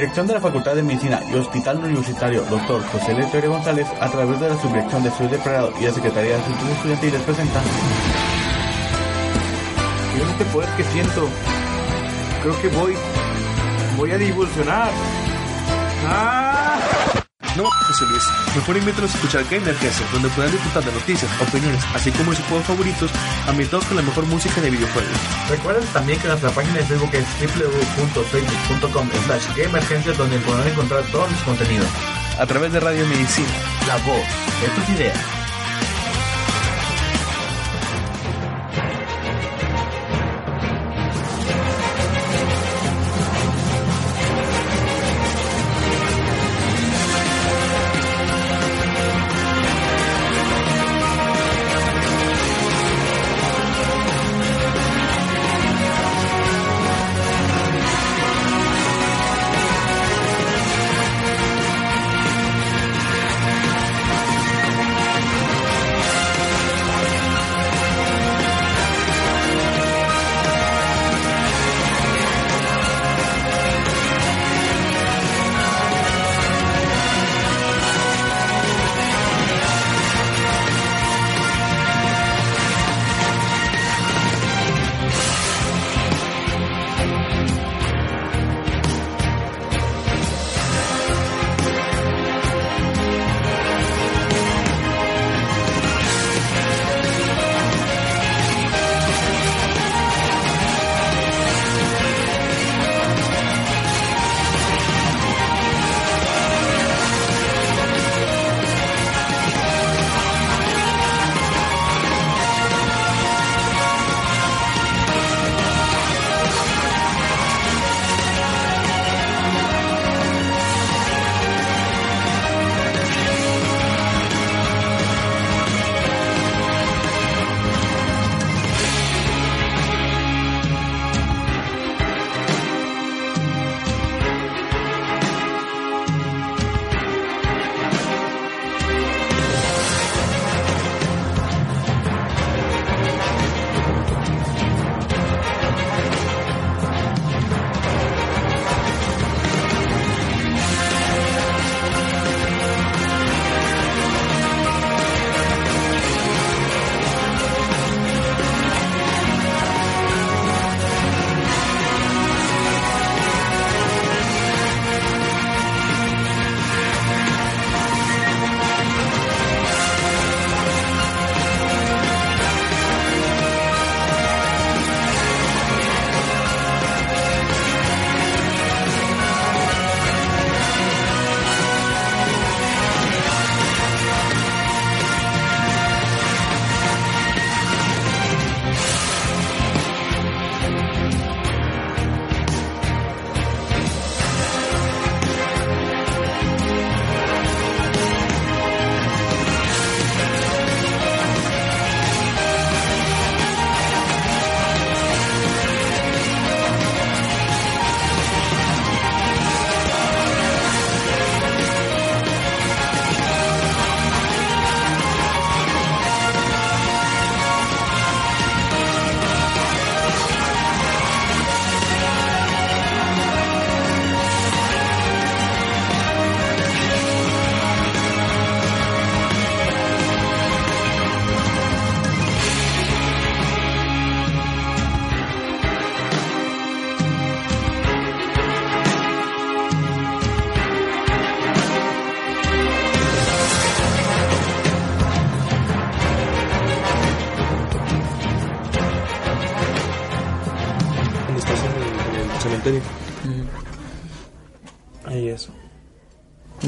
dirección de la Facultad de Medicina y Hospital Universitario Dr. José Letorio González, a través de la Subdirección de Estudios de Pregrado y la Secretaría de Asuntos Estudiantiles, presenta. Miren este poder que siento. Creo que voy. Voy a divulsionar. ¡Ah! No, José Luis. Mejor invítalos a escuchar Gamercast, donde podrán disfrutar de noticias, opiniones, así como sus juegos favoritos, ambientados con la mejor música de videojuegos. Recuerden también que nuestra página de Facebook es www.facebook.com slash gamergencias donde podrán encontrar todos los contenidos. A través de Radio Medicina. La voz de tus ideas.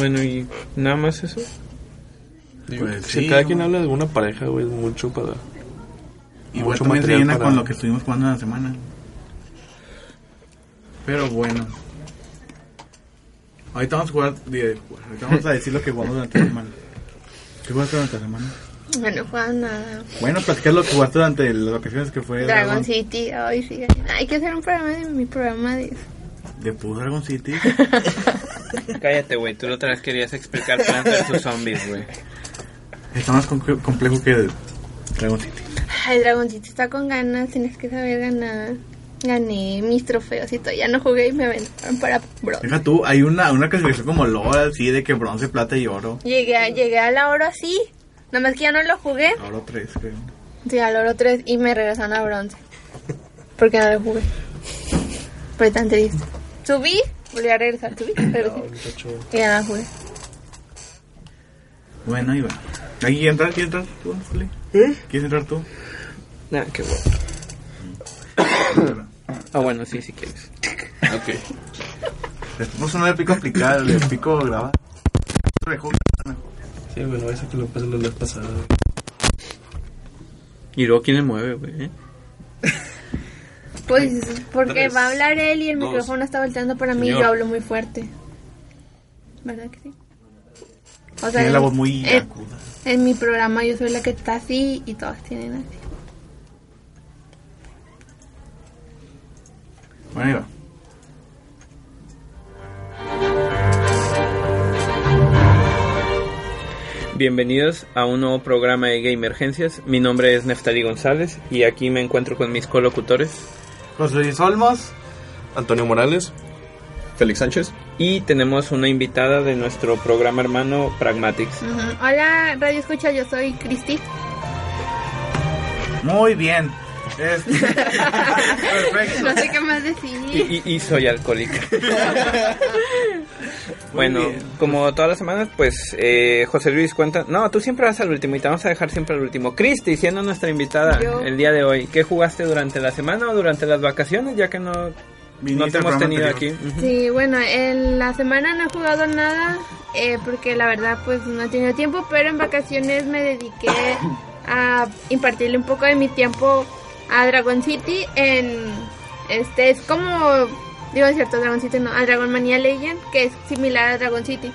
Bueno, y nada más eso. Digo, Pues si sí, cada ¿no? quien habla de una pareja, güey, es mucho para... Igual mucho también se llena para- con lo que estuvimos jugando en la semana. Pero bueno. Ahorita vamos a jugar. ahorita vamos a decir lo que jugamos durante la semana. ¿Qué jugaste durante la semana? Bueno, juega nada. Bueno, platicar lo que jugaste durante las vacaciones que fue Dragon City. Ay, sí. Hay que hacer un programa de mi programa de De Dragon City. Cállate, güey. Tú la otra vez querías explicar Plants vs Zombies, güey. Está más com- complejo que Dragon City. Ay, Dragon City está con ganas. Tienes que saber ganar. gané mis trofeos y todo. Ya no jugué y me aventaron para bronce. Deja tú, hay una, una clasificación como LOL, así de que bronce, plata y oro. Llegué, a- llegué a la oro así. Nada más que ya no lo jugué. Oro 3, creo. Sí, al oro 3 y me regresaron a bronce. Porque no lo jugué. Fue tan triste. Subí, volví a regresar, subí, regresé. Y ya jugué. Bueno, ahí va. ¿Aquí quieres entrar? ¿Quieres entrar tú, Zuli? ¿Quieres entrar tú? Nah, qué bueno. Ah, bueno, sí, si quieres. Ok. Después no le pico aplicar, le pico grabar. Mejor. Sí, bueno, eso que lo pasó la vez pasada. Y luego, ¿quién le mueve, güey? Pues porque Tres, va a hablar él y el dos. micrófono está volteando para mí y yo hablo muy fuerte. ¿Verdad que sí? O sea, Tiene la en- voz muy en, aguda. en mi programa yo soy la que está así y todos tienen así. Bueno, ahí va. Bienvenidos a un nuevo programa de Gamergencias. Mi nombre es Neftali González y aquí me encuentro con mis colocutores. José Luis Olmos. Antonio Morales. Félix Sánchez. Y tenemos una invitada de nuestro programa hermano Pragmatics. Hola, Radio Escucha, yo soy Cristi. Muy bien. Este- Perfecto. No sé qué más decir. Y, y- y soy alcohólica. bueno, bien. como todas las semanas, pues eh, José Luis cuenta. No, tú siempre vas al último y te vamos a dejar siempre al último. Cristi, siendo nuestra invitada Yo. el día de hoy, ¿qué jugaste durante la semana o durante las vacaciones? Ya que no, no te hemos tenido aquí. Sí, bueno, en la semana no he jugado nada eh, porque la verdad pues no he tenido tiempo, pero en vacaciones me dediqué a impartirle un poco de mi tiempo a Dragon City en este es como digo es cierto Dragon City no a Dragon Mania Legend que es similar a Dragon City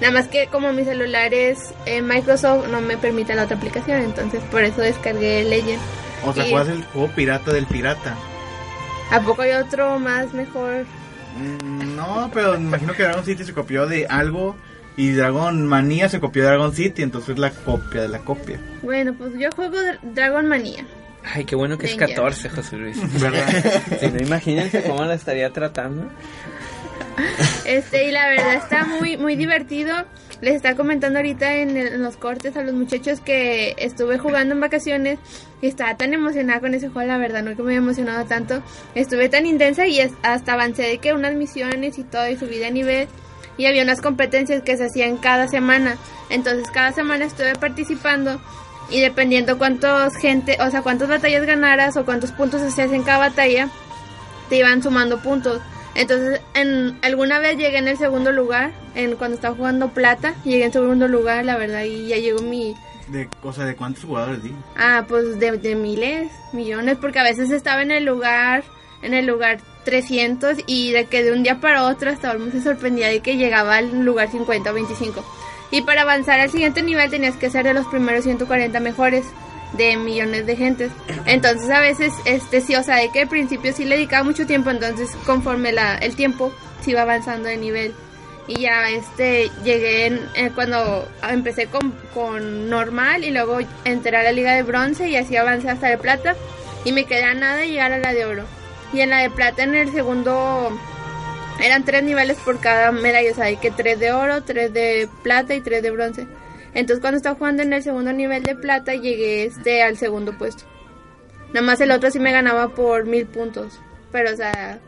nada más que como mi celular es eh, Microsoft no me permite la otra aplicación entonces por eso descargué Legend O sea, ¿cuál es el juego pirata del pirata? a poco hay otro más mejor Mm, No, pero me imagino que Dragon City se copió de algo y Dragon Manía se copió de Dragon City, entonces es la copia de la copia. bueno pues yo juego Dra- Dragon Mania Ay, qué bueno que es Danger. 14, José Luis. ¿Verdad? Si no, imagínense cómo la estaría tratando. Este, y la verdad está muy, muy divertido. Les estaba comentando ahorita en, el- en los cortes a los muchachos que estuve jugando en vacaciones y estaba tan emocionada con ese juego, la verdad, no que me había emocionado tanto. Estuve tan intensa y es- hasta avancé de que unas misiones y todo y subí de nivel y había unas competencias que se hacían cada semana. Entonces cada semana estuve participando y dependiendo cuántos gente, o sea, cuántas batallas ganaras o cuántos puntos hacías en cada batalla, te iban sumando puntos. Entonces, en alguna vez llegué en el segundo lugar, en cuando estaba jugando plata, llegué en segundo lugar, la verdad, y ya llegó mi De, o sea, ¿de cuántos jugadores di? ah, pues de, de miles, millones, porque a veces estaba en el lugar en el lugar 300 y de que de un día para otro hasta Olmo se sorprendía de que llegaba al lugar 50 o 25. Y para avanzar al siguiente nivel tenías que ser de los primeros 140 mejores de millones de gentes. Entonces a veces, este sí, o sea, de que al principio sí le dedicaba mucho tiempo, entonces conforme la, el tiempo se iba avanzando de nivel. Y ya este llegué en- eh, cuando empecé con, con normal y luego entré a la liga de bronce y así avancé hasta de plata y me quedé a nada de llegar a la de oro. Y en la de plata en el segundo eran tres niveles por cada medalla, o sea, hay que tres de oro, tres de plata y tres de bronce. Entonces cuando estaba jugando en el segundo nivel de plata llegué este al segundo puesto. Nada más el otro sí me ganaba por mil puntos. Pero o sea,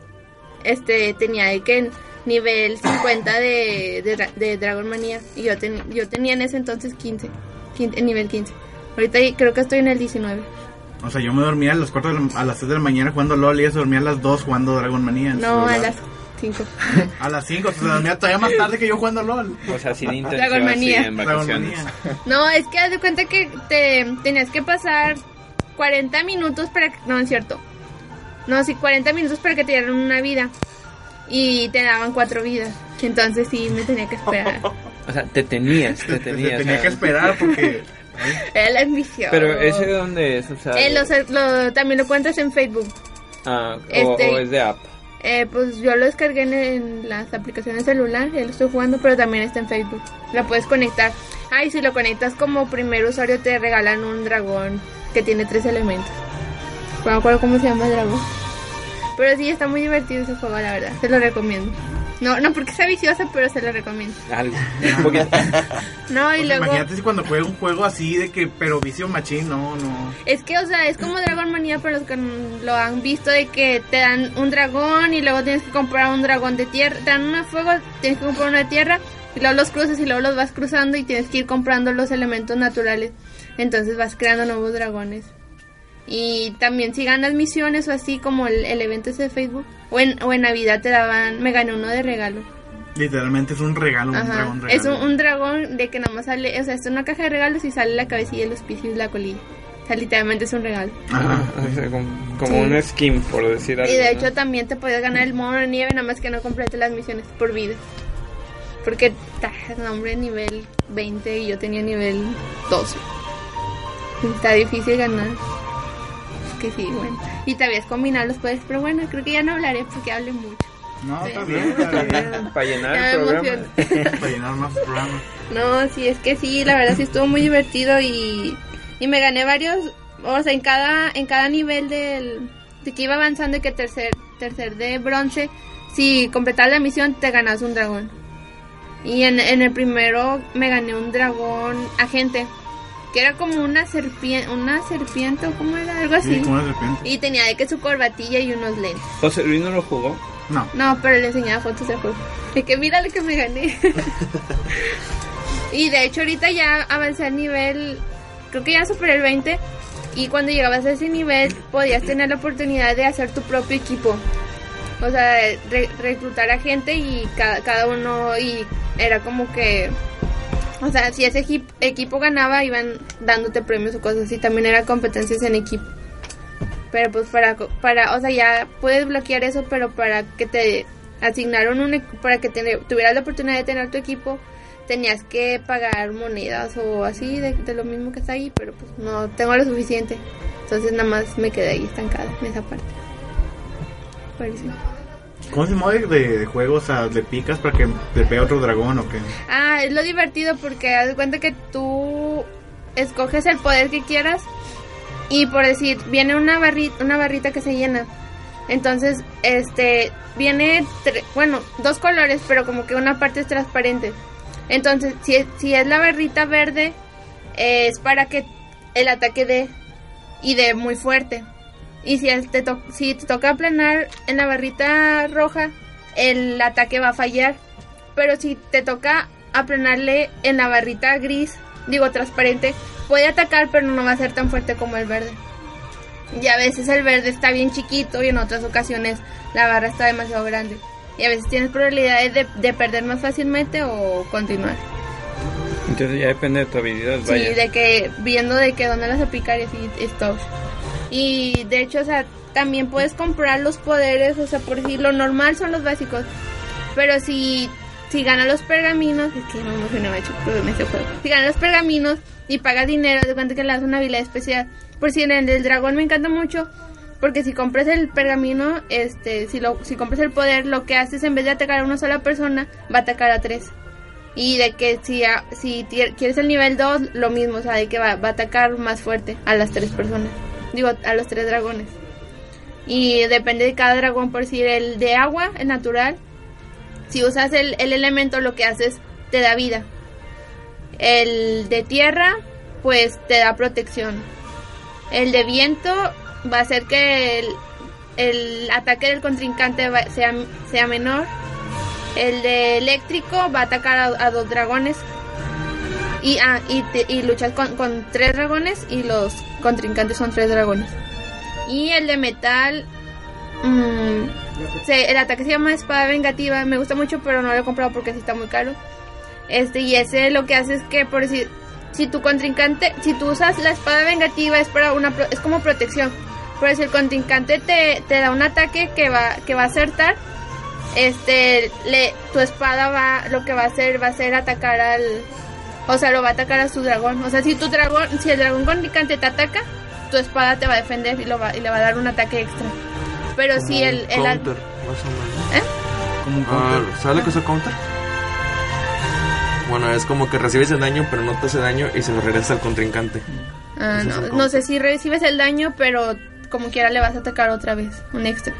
este tenía que nivel 50 de, de, de Dragon Manía. Y yo, ten- yo tenía en ese entonces 15, 15, nivel 15. Ahorita creo que estoy en el 19. O sea, yo me dormía a las 4 de la- a las 3 de la mañana jugando LOL y se dormía a las 2 jugando Dragon Manía. No, a las 5. A las 5, se dormía todavía más tarde que yo jugando LOL. O sea, sin intención Dragon así Manía. en Dragon vacaciones. Manía. No, es que haz de cuenta que te tenías que pasar 40 minutos para que... No, es cierto. No, sí, 40 minutos para que te dieran una vida. Y te daban cuatro vidas. Entonces sí, me tenía que esperar. O sea, te tenías, te tenías. tenía o sea, que esperar porque... Era la ambición. Pero ese de dónde es, o sea, Eh, lo también lo cuentas en Facebook. ah, o- este- o, es de app. Eh, pues yo lo descargué en, las aplicaciones celular, ya lo estoy jugando, pero también está en Facebook. La puedes conectar. Ah, y si lo conectas como primer usuario te regalan un dragón que tiene tres elementos. No me acuerdo cómo se llama el dragón. Pero sí, está muy divertido ese juego, la verdad. Se lo recomiendo. No, no porque sea viciosa, pero se lo recomiendo. Algo. Un. No, y Pues luego... Imagínate si cuando juega un juego así de que, pero vicio machín, no, no. Es que, o sea, es como Dragon Manía para los que lo han visto de que te dan un dragón y luego tienes que comprar un dragón de tierra. Te dan uno de fuego, tienes que comprar uno de tierra y luego los cruzas y luego los vas cruzando y tienes que ir comprando los elementos naturales. Entonces vas creando nuevos dragones. Y también si ganas misiones o así como el, el evento ese de Facebook o en, o en Navidad te daban, me gané uno de regalo. Literalmente es un regalo, un dragón regalo. Es un, un dragón de que nada más sale, o sea, es una caja de regalos y sale la cabecilla, los pies y la colilla. O sea, literalmente es un regalo. Ajá. Como como Sí. un skin, por decir algo. Y de ¿no? hecho también te podías ganar el mono de nieve, nada más que no complete las misiones por vida. Porque, ta, nombre nivel 20 y yo tenía nivel 12. Está difícil ganar. Que sí, bueno. Y te habías combinado los poderes, pero bueno, creo que ya no hablaré porque hable mucho. No, Sí. está bien, está bien. Para llenar Ya el programa. Para llenar más programas. No, sí, es que sí, la verdad sí estuvo muy divertido y, y me gané varios, o sea, en cada, en cada nivel del, de que iba avanzando y que tercer, tercer de bronce, si completabas la misión te ganas un dragón. Y en, en el primero me gané un dragón agente, que era como una serpiente, una serpiente o como era, algo así. Sí, como. Y tenía de que su corbatilla y unos lentes. José Luis no lo jugó. No. No, pero le enseñaba fotos del juego. De que mira lo que me gané. y de hecho ahorita ya avancé al nivel, creo que ya superé el 20. Y cuando llegabas a ese nivel podías tener la oportunidad de hacer tu propio equipo. O sea, re- reclutar a gente y cada, cada uno y era como que... O sea, si ese equi- equipo ganaba iban dándote premios o cosas así. También era competencias en equipo. Pero pues para, para, o sea, ya puedes bloquear eso, pero para que te asignaron un, para que te- tuvieras la oportunidad de tener tu equipo, tenías que pagar monedas o así de, de lo mismo que está ahí, pero pues no tengo lo suficiente. Entonces nada más me quedé ahí estancada en esa parte. Por. ¿Cómo es el de, de juego? O sea, ¿le picas para que te pegue otro dragón o qué? Ah, es lo divertido porque haz de cuenta que tú escoges el poder que quieras y por decir, viene una barrita, una barrita que se llena. Entonces, este, viene, bueno, dos colores, pero como que una parte es transparente. Entonces, si es, si es la barrita verde, es para que el ataque dé y dé muy fuerte. Y si, te, to- si te toca aplanar en la barrita roja, el ataque va a fallar. Pero si te toca aplanarle en la barrita gris, digo transparente, puede atacar, pero no va a ser tan fuerte como el verde. Y a veces el verde está bien chiquito y en otras ocasiones la barra está demasiado grande. Y a veces tienes probabilidades de, de perder más fácilmente o continuar. Entonces ya depende de tu habilidad, Sí, vaya. de que viendo de que dónde las aplicar y así es todo. Y de hecho, o sea, también puedes comprar los poderes, o sea, por decir lo normal son los básicos. Pero si si ganas los pergaminos, es que me juego. Si ganas los pergaminos y pagas dinero, de cuenta que le das una habilidad especial. Por si en el del dragón me encanta mucho, porque si compras el pergamino, este, si lo si compras el poder, lo que haces en vez de atacar a una sola persona, va a atacar a tres. Y de que si, a- si quieres el nivel 2, lo mismo, o sea, de que va, va a atacar más fuerte a las tres personas. Digo, a los tres dragones. Y depende de cada dragón, por decir, el de agua, el natural. Si usas el, el elemento, lo que haces te da vida. El de tierra, pues te da protección. El de viento va a hacer que el, ataque del contrincante sea, sea menor. El de eléctrico va a atacar a dos dragones. Y, ah, y, te- y luchas con, con tres dragones y los contrincantes son tres dragones. Y el de metal, mm, se- el ataque se llama espada vengativa. Me gusta mucho, pero no lo he comprado porque sí está muy caro. Este, y ese lo que hace es que, por decir, si tu contrincante, si tú usas la espada vengativa es para una, es como protección. Pero si el contrincante te, te da un ataque que va, que va a acertar, este, le, tu espada va, lo que va a hacer, va a ser atacar al, o sea, lo va a atacar a su dragón. O sea, si tu dragón, si el dragón contrincante te ataca, tu espada te va a defender y, lo va, y le va a dar un ataque extra. Pero si el, el counter, más o menos. ¿Eh? Como un Ah, counter. ¿Sabes lo que es el counter? Bueno, es como que recibes el daño, pero no te hace daño y se lo regresa al contrincante. Ah, no sé si recibes el daño, pero como quiera le vas a atacar otra vez, un extra.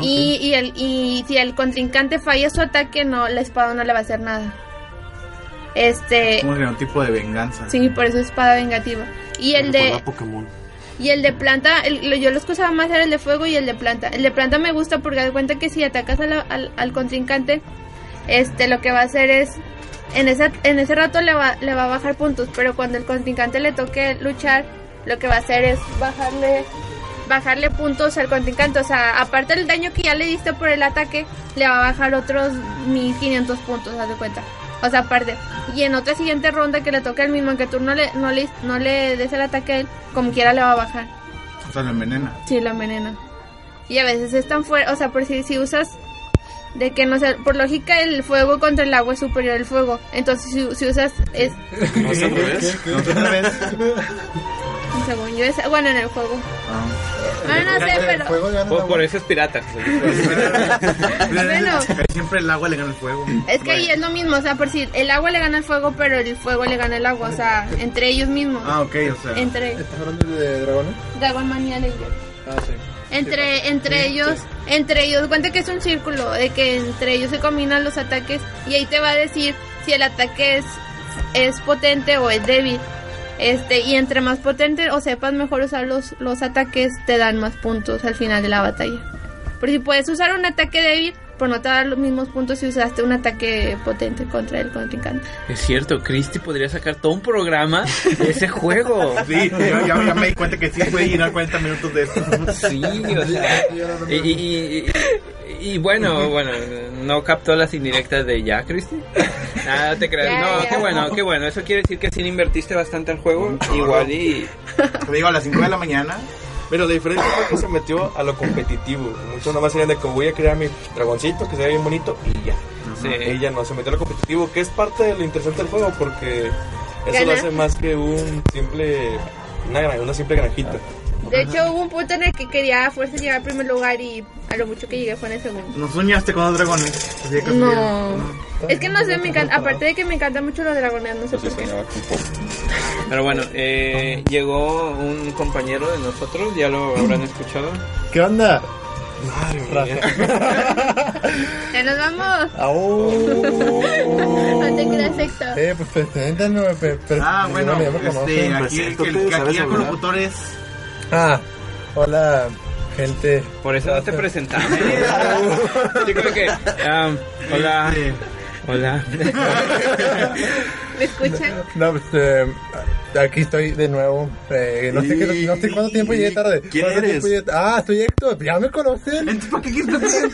Y, y, el, y si el contrincante falla su ataque, no, la espada no le va a hacer nada. Este, Como que un tipo de venganza. sí, por eso es espada vengativa. Y el de, Pokémon. y el de planta, el- lo- yo los que usaba más era el de fuego y el de planta. El de planta me gusta porque das cuenta que si atacas a la- al, al contrincante, este, lo que va a hacer es, en ese, en ese rato le va, le va a bajar puntos, pero cuando el contrincante le toque luchar, lo que va a hacer es bajarle, bajarle puntos al contrincante. O sea, aparte del daño que ya le diste por el ataque, le va a bajar otros 1500 puntos, haz de cuenta. O sea, aparte. Y en otra siguiente ronda que le toque al mismo, aunque tú no le, no le, no le des el ataque a él, como quiera le va a bajar. O sea, lo envenena. Sí, lo envenena. Y a veces es tan fuerte, o sea, por si, si usas de que no sé, por lógica el fuego contra el agua es superior al fuego. Entonces si, si usas es ¿No es al revés? Otra vez. según yo es bueno en el juego. Ah. No sé, El pero por eso es pirata. Bueno. Siempre el agua le gana el fuego. es que ahí es lo mismo, o sea, por si el agua le gana el fuego, pero el fuego le gana el agua, o sea, entre ellos mismos. Ah, ok, o sea. Entre ¿Estás hablando de dragones? Dragon Mania Legend. Ah, sí. Entre, entre ellos, entre ellos, cuenta que es un círculo, de que entre ellos se combinan los ataques y ahí te va a decir si el ataque es, es potente o es débil. Este, y entre más potente o sepas mejor usar los, los ataques, te dan más puntos al final de la batalla. Pero si puedes usar un ataque débil, no te da los mismos puntos si usaste un ataque potente contra el contrincante. Es cierto, Christy podría sacar todo un programa de ese juego. Sí, yo ya, ya me di cuenta que sí puede llenar 40 minutos de esto. Sí, o sea. Y, y, y- y- bueno, bueno, no captó las indirectas de ya, Christy. Nada, te creas. No, ya. qué bueno, qué bueno. Eso quiere decir que sí le invertiste bastante al juego. Igual y. Te digo, a las 5 de la mañana. Pero la diferencia fue que se metió a lo competitivo. Muchos nomás serían de que voy a crear mi dragoncito que se vea bien bonito y ya. Sí. Ella no se metió a lo competitivo, que es parte de lo interesante del juego porque eso Gana. lo hace más que un simple una, una simple granjita. De hecho, hubo un punto en el que quería a fuerza llegar al primer lugar y a lo mucho que llegué fue en el segundo. ¿No soñaste con los dragones? Casualidad. No. Es que no sé, me encanta, aparte de que me encantan mucho los dragones, no sé por qué. Pero bueno, eh, llegó un compañero de nosotros, ya lo habrán escuchado. ¿Qué onda? Madre. Ya nos vamos. Au. No te creas, Héctor. Eh, pues preséntanos. Ah, bueno, no este, aquí el, que aquí ¿sabes el locutor es. Ah, hola, gente. Por eso no te presentamos. Yo creo que. um, hola. Hola. ¿Me escuchan? No, pues, eh, aquí estoy de nuevo. Eh, no, sé qué- no sé cuánto tiempo llegué tarde. ¿Quién ¿Cuánto eres? llegué- Ah, soy Héctor. Ya me conocen. entonces, ¿para qué quieres?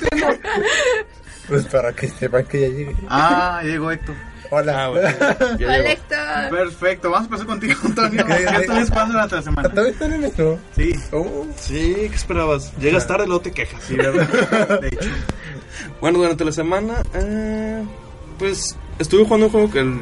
Pues para que sepan que ya llegué. Ah, llegó Héctor. Hola. Ah, bueno. Hola. Héctor. Perfecto, vamos a empezar contigo, Antonio. ¿Qué? ¿Qué estás jugando durante la semana? ¿Todavía están en eso? Sí, Oh, Sí, ¿qué esperabas? Llegas tarde, luego te quejas. sí, ¿verdad? De hecho. Bueno, durante la semana, eh, pues estuve jugando un juego que el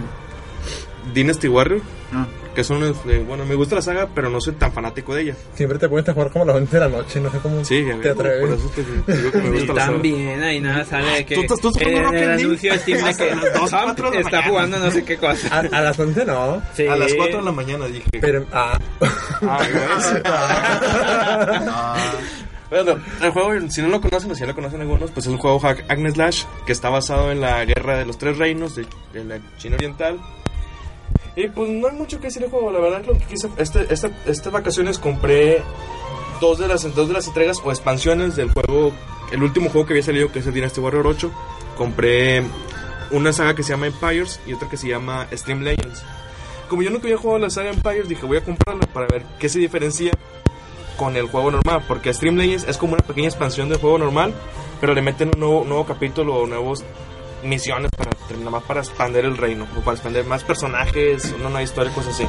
Dynasty Warrior, Ah, que uno de, bueno, me gusta la saga, pero no soy tan fanático de ella. siempre te pones a jugar como a las 11 de la noche. No sé cómo Sí, te por atreves. eso te, te digo que me Y gusta la saga. también ahí nada sale de que Tú estás- tú jugando en el Rocket League anuncio de Steam de que las dos, Trump cuatro de la está mañana. jugando no sé qué A, cosa. a las 11 no. Sí. A las 4 de la mañana dije. Pero, ah. Ah, ah, Bueno, el juego, si no lo conocen o si ya lo conocen algunos, pues es un juego hack Agnes Slash que está basado en la guerra de los tres reinos de, de la China Oriental. Y pues no hay mucho que decir del juego, la verdad lo que quise, este, esta, estas vacaciones compré dos de, las, dos de las entregas o expansiones del juego, el último juego que había salido que es el Dynasty Warrior 8. Compré una saga que se llama Empires y otra que se llama Stream Legends. Como yo nunca había jugado la saga Empires, dije voy a comprarla para ver qué se diferencia con el juego normal, porque Stream Legends es como una pequeña expansión del juego normal, pero le meten un nuevo, nuevo capítulo o nuevas misiones para nada más para expandir el reino o para expandir más personajes, una nueva historia, cosas así.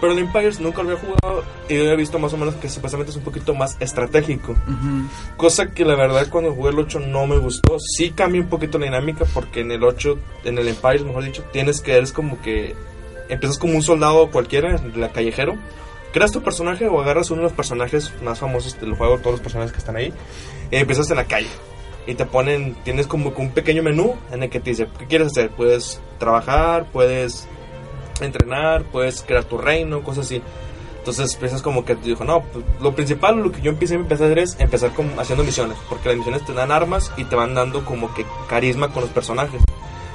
Pero el Empires nunca lo había jugado y yo había visto más o menos que supuestamente es un poquito más estratégico. ujú. Cosa que la verdad cuando jugué el 8 no me gustó. Sí cambia un poquito la dinámica porque en el 8, en el Empire, mejor dicho, tienes que, eres como que empiezas como un soldado cualquiera, la callejero. Creas tu personaje o agarras uno de los personajes más famosos del juego, todos los personajes que están ahí, y empiezas en la calle. Y te ponen, tienes como un pequeño menú en el que te dice, ¿qué quieres hacer? Puedes trabajar, puedes entrenar, puedes crear tu reino, cosas así. Entonces empiezas como que dijo, no, pues, lo principal, lo que yo empecé, empecé a hacer es empezar con, haciendo misiones, porque las misiones te dan armas y te van dando como que carisma con los personajes.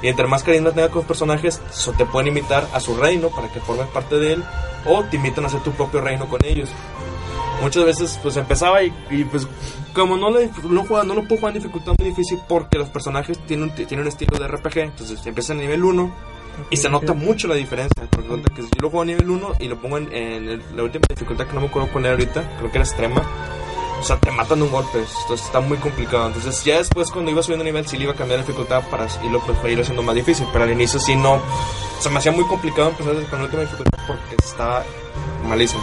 Y entre más carisma tengas con los personajes, so te pueden invitar a su reino para que formes parte de él, o te invitan a hacer tu propio reino con ellos. Muchas veces pues empezaba y, y, pues como no, le, no, juega, no lo puedo jugar en dificultad muy difícil porque los personajes tienen, tienen un estilo de RPG, entonces empieza a nivel 1 y se nota mucho la diferencia. Porque resulta que yo lo juego a nivel 1 y lo pongo en, en el- la última dificultad que no me acuerdo cuál era ahorita, creo que era extrema. O sea, te matan de un golpe, entonces está muy complicado. Entonces, ya después, cuando iba subiendo nivel, sí le iba a cambiar la dificultad para irlo, pues, para irlo haciendo más difícil. Pero al inicio, sí, no. Se me hacía muy complicado empezar con la última dificultad porque estaba malísimo.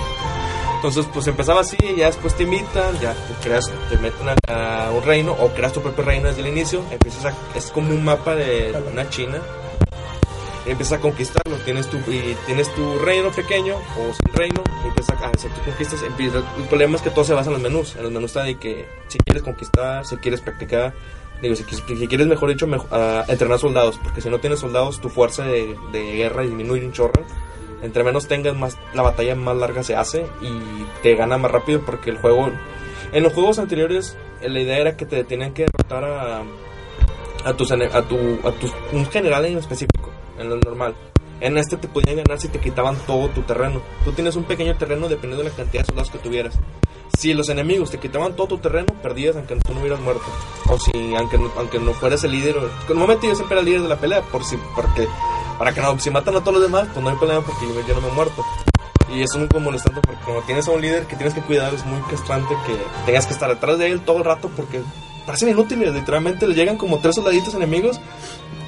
Entonces, pues empezaba así, ya después te invitan, ya te creas, te meten a, a un reino o creas tu propio reino desde el inicio. Empiezas a, es como un mapa de una China. Y empiezas a conquistarlo, tienes tu, y tienes tu reino pequeño o sin reino, y empiezas a hacer tus conquistas. Empieza, el problema es que todo se basa en los menús. En los menús está de que si quieres conquistar, si quieres practicar, digo, si, si quieres, mejor dicho, mejo- ah, entrenar soldados, porque si no tienes soldados, tu fuerza de, de guerra disminuye un chorro. Entre menos tengas, más la batalla más larga se hace y te gana más rápido porque el juego... En los juegos anteriores, eh, la idea era que te tenían que derrotar a, a, tus, a, tu, a tus, un general en específico, en lo normal. En este te podían ganar si te quitaban todo tu terreno. Tú tienes un pequeño terreno dependiendo de la cantidad de soldados que tuvieras. Si los enemigos te quitaban todo tu terreno, perdías aunque tú no hubieras muerto. O si, aunque, aunque no fueras el líder. o- Normalmente yo siempre era el líder de la pelea, por si, porque, para que no, si matan a todos los demás, pues no hay problema porque yo, yo no me he muerto. Y eso es muy molestante porque como tienes a un líder que tienes que cuidar, es muy castrante que tengas que estar detrás de él todo el rato porque parecen inútiles. Literalmente le llegan como tres soldaditos enemigos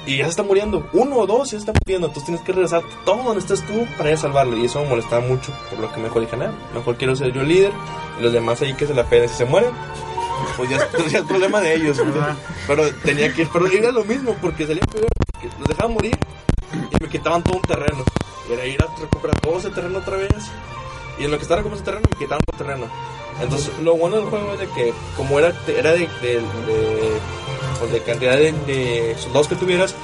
y ya se está muriendo. Uno o dos ya se está muriendo. Entonces tienes que regresar todo donde estés tú para ir a salvarlo. Y eso me molestaba mucho. Por lo que mejor dije, nada, mejor quiero ser yo el líder. Y los demás ahí que se la peguen. Si se mueren, pues ya, es- ya es problema de ellos. ¿verdad? Pero tenía que. Pero era lo mismo porque salía peor. Los dejaban morir y me quitaban todo un terreno. Era ir a recuperar todo ese terreno otra vez. Y en lo que estaba recuperando ese terreno, me quitaban todo el terreno. Entonces, lo bueno del juego es de que, como era, era de, de, de, pues, de cantidad de, de soldados que tuvieras,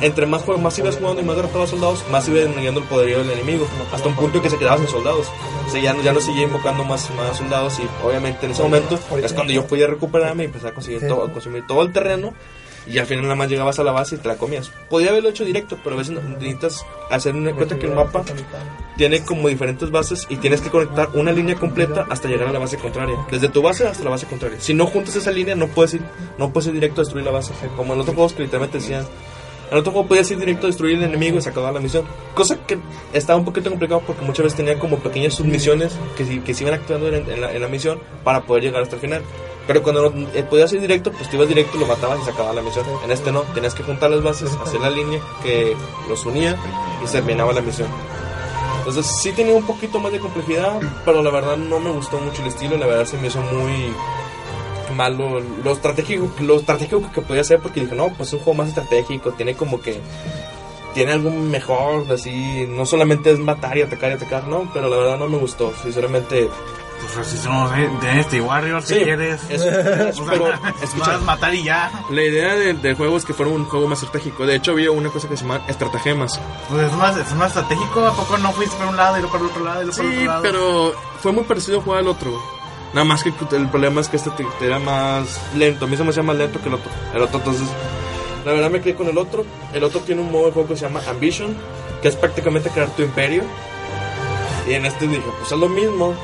entre más, más ibas jugando y más derrotabas soldados, más iba disminuyendo el poderío del enemigo. Hasta un punto que se quedaba sin soldados. O sea, ya, no- ya no seguía invocando más, más soldados. Y obviamente en ese momento es cuando yo podía recuperarme y empezar a conseguir todo, a consumir todo el terreno. Y al final nada más llegabas a la base y te la comías. Podía haberlo hecho directo, pero a veces necesitas hacer una cuenta que el mapa tiene como diferentes bases y tienes que conectar una línea completa hasta llegar a la base contraria. Desde tu base hasta la base contraria. Si no juntas esa línea, no puedes ir, no puedes ir directo a destruir la base. Como en otros juegos que literalmente decían. En otro juego podías ir directo a destruir el enemigo y se acababa la misión. Cosa que estaba un poquito complicado porque muchas veces tenía como pequeñas submisiones que, que se iban activando en, en la, en la misión para poder llegar hasta el final. Pero cuando no, eh, podías ir directo, pues te ibas directo, lo matabas y se acababa la misión. En este no, tenías que juntar las bases, hacer la línea que los unía y se terminaba la misión. Entonces sí tenía un poquito más de complejidad, pero la verdad no me gustó mucho el estilo, la verdad se me hizo muy malo lo estratégico, lo estratégico que podía ser porque dije, no, pues es un juego más estratégico, tiene como que tiene algo mejor, así, no solamente es matar y atacar y atacar, no, pero la verdad no me gustó, sinceramente. Pues si somos de Dynasty Warriors, si Sí, quieres. O sea, pero escucha, es matar y ya. la idea del, del juego es que fuera un juego más estratégico, de hecho había una cosa que se llama estratagemas, Pues es más, es más estratégico. ¿A poco no fuiste por un lado y luego por el otro lado y luego por el Sí, otro lado? pero fue muy parecido a jugar al otro. Nada más que el problema es que este te- te era más lento. A mí se me hacía más lento que el otro. El otro, entonces, la verdad me quedé con el otro. El otro tiene un modo de juego que se llama Ambition, que es prácticamente crear tu imperio. Y en este dije, pues es lo mismo.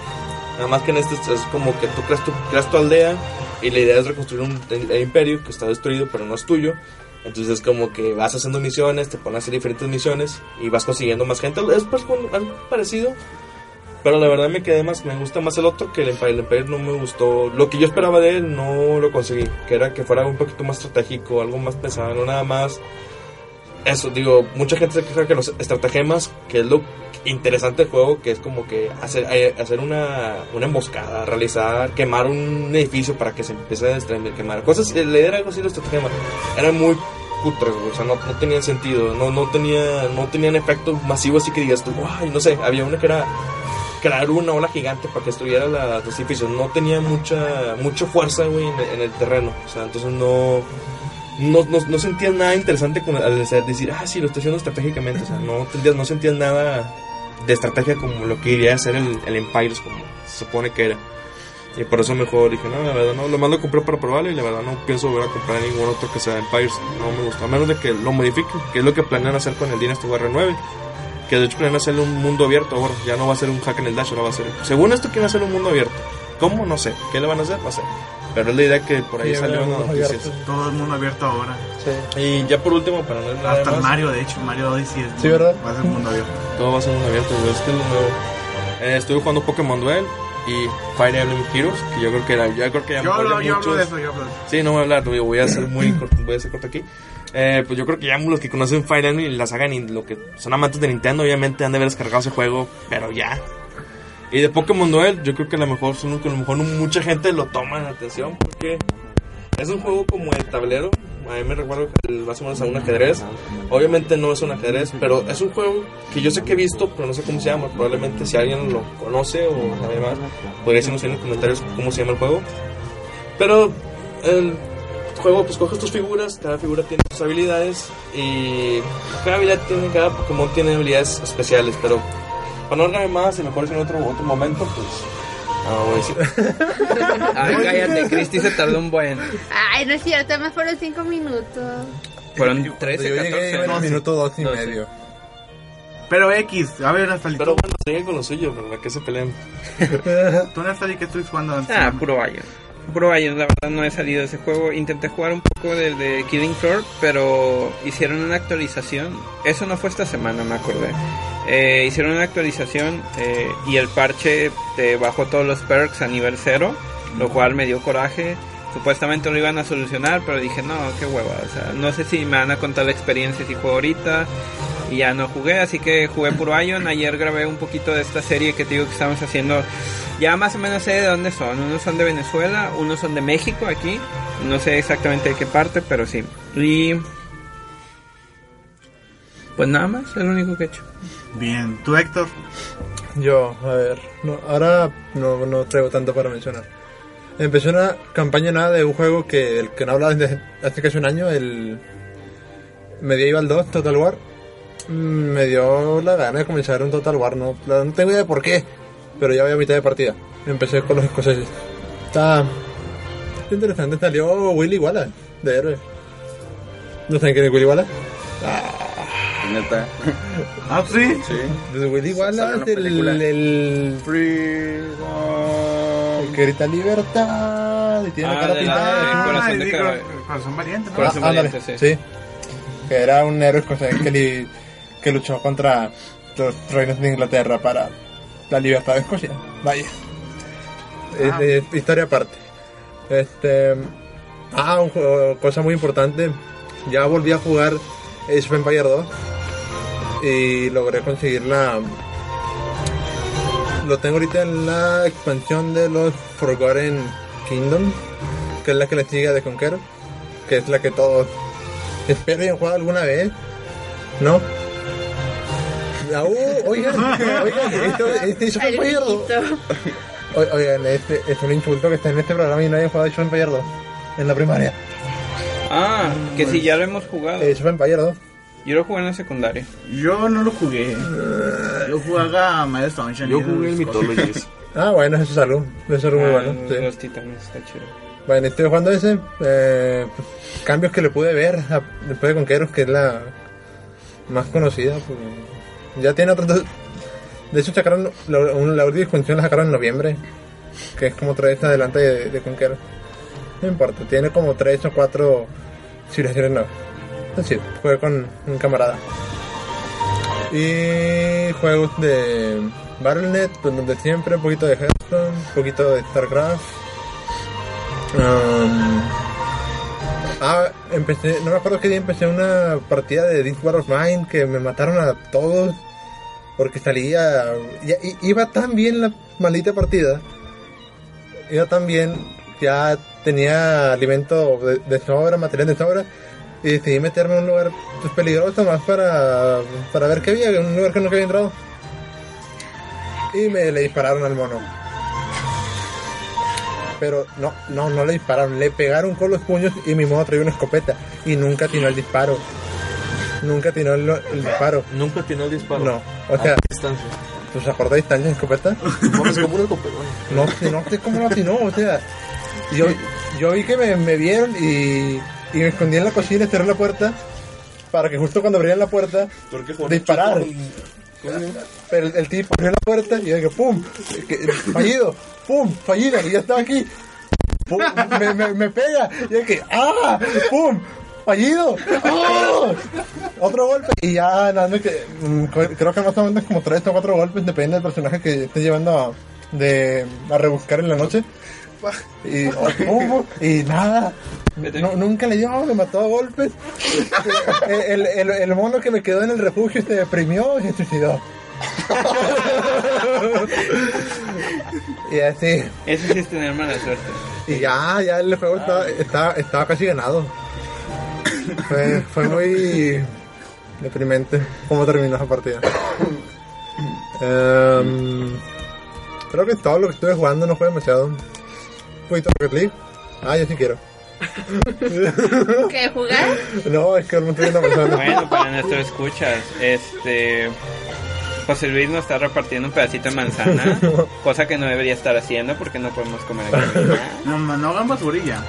Nada más que en este es como que tú creas tu, creas tu aldea y la idea es reconstruir un eh, imperio que está destruido pero no es tuyo. Entonces es como que vas haciendo misiones, te pones a hacer diferentes misiones y vas consiguiendo más gente. Es pues, parecido. Pero la verdad me quedé más, me gusta más el otro que el Empire. El Empire no me gustó. Lo que yo esperaba de él no lo conseguí. Que era que fuera un poquito más estratégico, algo más pesado, no nada más. Eso, digo, mucha gente se queja que los estratagemas, que es lo interesante del juego, que es como que hacer, eh, hacer una, una emboscada, realizar, quemar un edificio para que se empiece a quemar. Cosas, eh, leer algo así los estratagemas. Eran muy cutres, o sea, no, no tenían sentido, no, no, tenía, no tenían efecto masivo así que digas tú, guay, no sé, había una que era crear una ola gigante para que destruyera la- los edificios. No tenía mucha, mucha fuerza, en, en el terreno. O sea, entonces no, no, no, no sentías nada interesante con, al decir, ah, sí, lo estoy haciendo estratégicamente. O sea, no, no sentías nada, de estrategia como lo que iría a ser el, el Empires, como se supone que era. Y por eso mejor dije, no, la verdad no, lo más lo compré para probarlo y la verdad no pienso volver a comprar ningún otro que sea Empires. No me gusta, a menos de que lo modifiquen, que es lo que planean hacer con el Dynasty Warrior 9. Que de hecho planean hacerle un mundo abierto ahora, ya no va a ser un hack en el dash, ahora va a ser... Según esto quieren hacer un mundo abierto. ¿Cómo? No sé. ¿Qué le van a hacer? No sé. Pero es la idea que por ahí Sí, salió noticias. abierto. Todo el mundo abierto ahora. Sí. Y ya por último, para no ir nada Hasta el más, Mario, de hecho, Mario Odyssey es Sí, ¿verdad? va a ser mundo abierto. todo va a ser mundo abierto, güey, es que es lo nuevo. Eh, estuve jugando Pokémon Duel y Fire Emblem Heroes, que yo creo que era, yo creo que ya Yo hablo, yo hablo de eso, yo hablo de eso. Sí, no voy a hablar, voy voy a ser muy corto, voy a ser corto aquí. Eh, pues yo creo que ya los que conocen Fire Emblem y la saga lo que son amantes de Nintendo, obviamente han de haber descargado ese juego, pero ya. Y de Pokémon Duel, yo creo que a lo mejor son que a lo mejor mucha gente lo toma en atención porque es un juego como el tablero. A mí me recuerdo más o menos a un ajedrez. Obviamente no es un ajedrez, pero es un juego que yo sé que he visto, pero no sé cómo se llama. Probablemente si alguien lo conoce o sabe más, podría decirnos en los comentarios cómo se llama el juego. Pero el juego, pues coges tus figuras, cada figura tiene sus habilidades y cada habilidad tiene, cada Pokémon tiene habilidades especiales, pero para no hablar más y mejor es en otro, otro momento, pues... Ah, voy a decir. Ay, cállate, Cristi se tardó un buen. Ay, no es cierto, me fueron cinco minutos. Fueron Cuando 13, yo llegué iba en 14. el minuto dos y Doce. medio. Pero X, a ver, Nastali, Pero bueno, sigue con lo suyo, ¿para qué se pelean? tú Nastali, ¿qué estás jugando antes? Ah, puro Iron. Puro Iron, la verdad no he salido de ese juego. Intenté jugar un poco del de Killing Floor, pero hicieron una actualización. Eso no fue esta semana, me acordé. Eh, hicieron una actualización eh, y el parche te bajó todos los perks a nivel cero, lo cual me dio coraje. Supuestamente lo iban a solucionar, pero dije, no, qué hueva. O sea, no sé si me van a contar la experiencia si juego ahorita. Y ya no jugué, así que jugué puro Ion. Ayer grabé un poquito de esta serie que te digo que estamos haciendo. Ya más o menos sé de dónde son. Unos son de Venezuela, unos son de México aquí. No sé exactamente de qué parte, pero sí. Y. Pues nada más, es lo único que he hecho. Bien, tú Héctor, Yo, a ver, no, ahora no, no traigo tanto para mencionar. Empecé una campaña nueva de un juego que el que no hablaba desde hace casi un año, el Medieval 2 Total War. Mm, Me dio la gana de comenzar un Total War, no, no tengo idea de por qué, pero ya voy a mitad de partida. Empecé con los escoceses. Está, interesante, salió Willy Wallace de héroe. ¿No saben quién es Willy Wallace? Neta. ah, sí, Sí. Pues Willy Wallace, el, película. el Freedom. El que grita libertad y tiene Ah, la cara pintada ah, corazón de corazón valiente, ¿no? Corazón Ah, valiente, sí. sí. Que era un héroe escocés que, li- que luchó contra los reinos de Inglaterra para la libertad de Escocia. Vaya. Ah. de historia aparte. Este. Ah, un cosa muy importante. Ya volví a jugar Age of Empire 2 y logré conseguir la. Lo tengo ahorita en la expansión de los Forgotten Kingdom, que es la que le sigue a The Conqueror, que es la que todos espero hayan jugado alguna vez. ¿No? Ah, uh, oigan, oigan, esto, este Age of Ay, Empire 2. viejito. O- Oigan, este, es un insulto que está en este programa y no hayan jugado of Empire 2 en la primaria. Ah, que si ya lo hemos jugado. Of Empire 2. Yo lo jugué en la secundaria. Yo no lo jugué. Yo jugaba Mario Sunshine. Yo jugué cosas. Mythologies. Ah, bueno, ese es algo. Eso es algo muy Ah, bueno. los, sí. los titanes, está chido. Bueno, estoy jugando ese. eh, cambios que le pude ver a- después de Conqueros, que es la más conocida. pues, ya tiene otros dos. De hecho, sacaron la, la última expansión la sacaron en noviembre, que es como tres adelante de, de Conqueros. No importa, tiene como tres o cuatro civilizaciones nuevas. Decir, juego con un camarada. Y juegos de Battle.net, pues donde siempre, un poquito de Hearthstone, un poquito de StarCraft. Um, ah, empecé, no me acuerdo qué día empecé una partida de This War of Mine que me mataron a todos porque salía. iba tan bien la maldita partida, iba tan bien, ya tenía alimento de, de sobra, material de sobra, y decidí meterme en un lugar pues, peligroso más para, para ver qué había, en un lugar que nunca había entrado. Y me le dispararon al mono. Pero no, no, no le dispararon, le pegaron con los puños y mi mono traía una escopeta y nunca atinó el disparo. Nunca atinó el, el disparo. Nunca tiene el disparo. No. O sea, distancia. pues a corta distancia en escopeta. Pones como una copelona. No no sé cómo lo atinó, o sea. Yo, yo vi que me, me vieron y, y me escondí en la cocina y cerré la puerta para que justo cuando abrieran la puerta ¿Por qué jugar disparar. Pero el, tipo abrió la puerta y dije, ¡pum! fallido, ¡pum! Fallido, y ya estaba aquí. ¡Pum! Me, me, pega. Y dije, ¡ah! ¡pum! Fallido. ¡Ah! Otro golpe. Y ya, nada, que, mm, creo que más o menos como tres o cuatro golpes, depende del personaje que esté llevando de, a rebuscar en la noche. Y, pum, y nada. No, nunca le dio, me mató a golpes. El, el, el mono que me quedó en el refugio se deprimió y se suicidó. y así. Eso sí es tener mala suerte. Y ya, ya el juego estaba, estaba, estaba casi ganado. Fue, fue muy deprimente cómo terminó esa partida. Em, creo que todo lo que estuve jugando no fue demasiado. De Rocket League. Ah, yo sí quiero. ¿Qué jugar? No, es que no estoy viendo personas. Bueno, para nuestros escuchas, este. José Luis nos está repartiendo un pedacito de manzana, cosa que no debería estar haciendo porque no podemos comer aquí. No, ma- no hagan basurilla.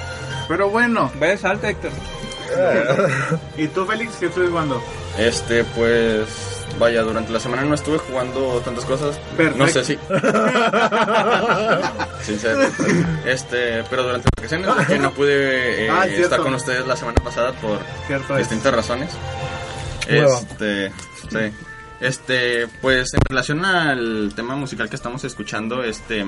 Pero bueno. Vaya salta, Héctor. ¿Y tú, Félix, qué estás jugando? Este, pues. Vaya, durante la semana no estuve jugando tantas cosas. Perfecto. No sé si. Sincero. Este, pero durante las vacaciones que no pude eh, Ah, estar con ustedes la semana pasada por Cierto es. distintas razones. Este, sí. Este, pues en relación al tema musical que estamos escuchando, este,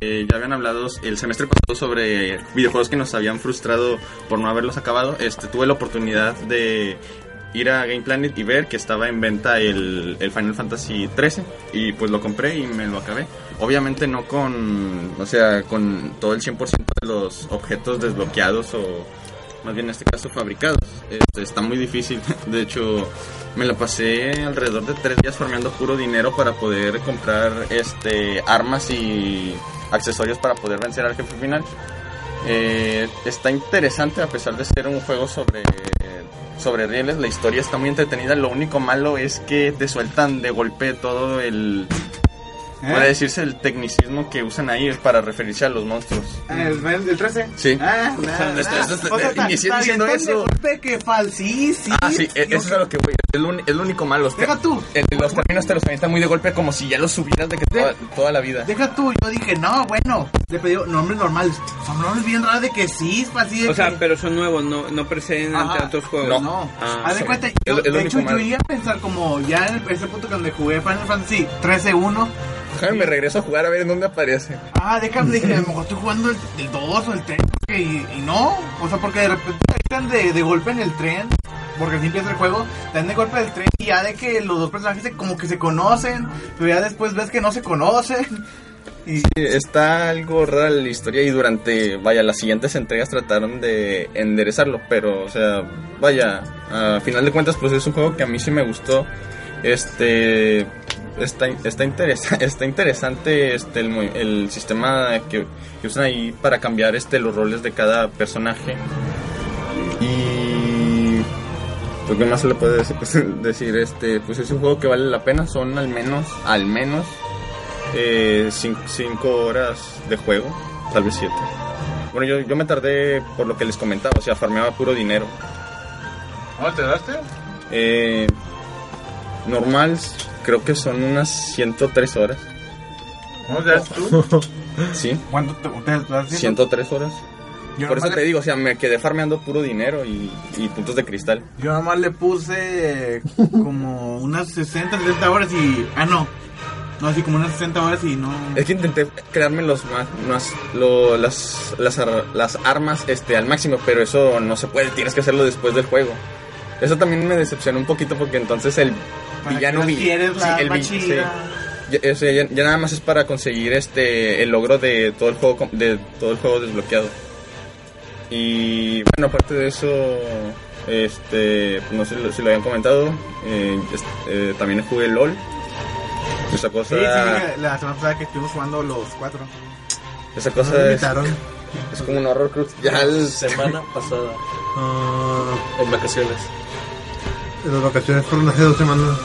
eh, ya habían hablado el semestre pasado sobre videojuegos que nos habían frustrado por no haberlos acabado. Este, tuve la oportunidad de ir a Game Planet y ver que estaba en venta el, el Final Fantasy 13 y pues lo compré y me lo acabé. Obviamente no con, o sea, con todo el 100% de los objetos desbloqueados o más bien en este caso fabricados. Este, está muy difícil. De hecho, me la pasé alrededor de tres días farmeando puro dinero para poder comprar este armas y accesorios para poder vencer al jefe final. Eh, está interesante a pesar de ser un juego sobre sobre rieles. La historia está muy entretenida. Lo único malo es que te sueltan de golpe todo el ¿Eh? puede decirse el tecnicismo que usan ahí para referirse a los monstruos. ¿El, el 13? Sí. Ah, eh, diciendo eso. que. Ah, sí, e- eso es a lo que voy. Es es lo único malo. Los, Deja tú. el- los términos te los avientan muy de golpe como si ya los subieras de que toda, toda la vida. Deja tú, yo dije, no, bueno, le pedí nombres normales. Son nombres bien raros de que sí, así de O sea, pero son nuevos, no, no preceden ante otros juegos. No. No, Ah, haz de cuenta, Es- es de hecho yo iba a pensar como ya en ese punto donde jugué Final Fantasy 13-1, Déjame, me regreso a jugar a ver en dónde aparece. ah, déjame, dije, a lo mejor estoy jugando el, el 2 o el 3, porque- y, y no, o sea, porque de repente están de, de golpe en el tren, porque así empieza el juego, están de golpe del tren y ya de que los dos personajes se- como que se conocen, pero ya después ves que no se conocen. Y Está algo rara la historia y durante, vaya, las siguientes entregas trataron de enderezarlo, pero, o sea, vaya, a final de cuentas, pues es un juego que a mí sí me gustó. Este, está, está, interesa- está interesante este, el, el sistema que, que usan ahí para cambiar este, los roles de cada personaje. Y pues, ¿qué más se le puede decir? Pues, decir, este, pues es un juego que vale la pena, son al menos, al menos 5 horas de juego, tal vez 7. Bueno, yo, yo me tardé por lo que les comentaba, o sea, farmeaba puro dinero. ¿Cómo te daste? Eh, normal, creo que son unas 103 horas. ¿Cómo te das tú? Sí, ¿Cuánto te, te das? 103 horas. Yo Por eso te le- digo, o sea, me quedé farmeando puro dinero y, y puntos de cristal. Yo nomás le puse como unas 60, 70 horas y... Ah, no. No, así como unas 60 horas y no... Es que intenté crearme los más, más- lo- las, las, las armas este, al máximo, pero eso no se puede, tienes que hacerlo después del juego. Eso también me decepcionó un poquito porque entonces el ¿Para villano qué vi- quieres la sí, el arma vi- sí. chida? Ya, o sea, ya- ya nada más es para conseguir este el logro de todo el juego com- de todo el juego desbloqueado. Y bueno, aparte de eso, este, no sé si lo habían comentado, eh, es- eh, también jugué LOL. Esa cosa, Sí, sí, la semana pasada que estuvimos jugando los cuatro. esa cosa es, invitaron. es como un horror cruz. Ya el- Semana pasada, Ah, en vacaciones. Las vacaciones fueron hace dos semanas.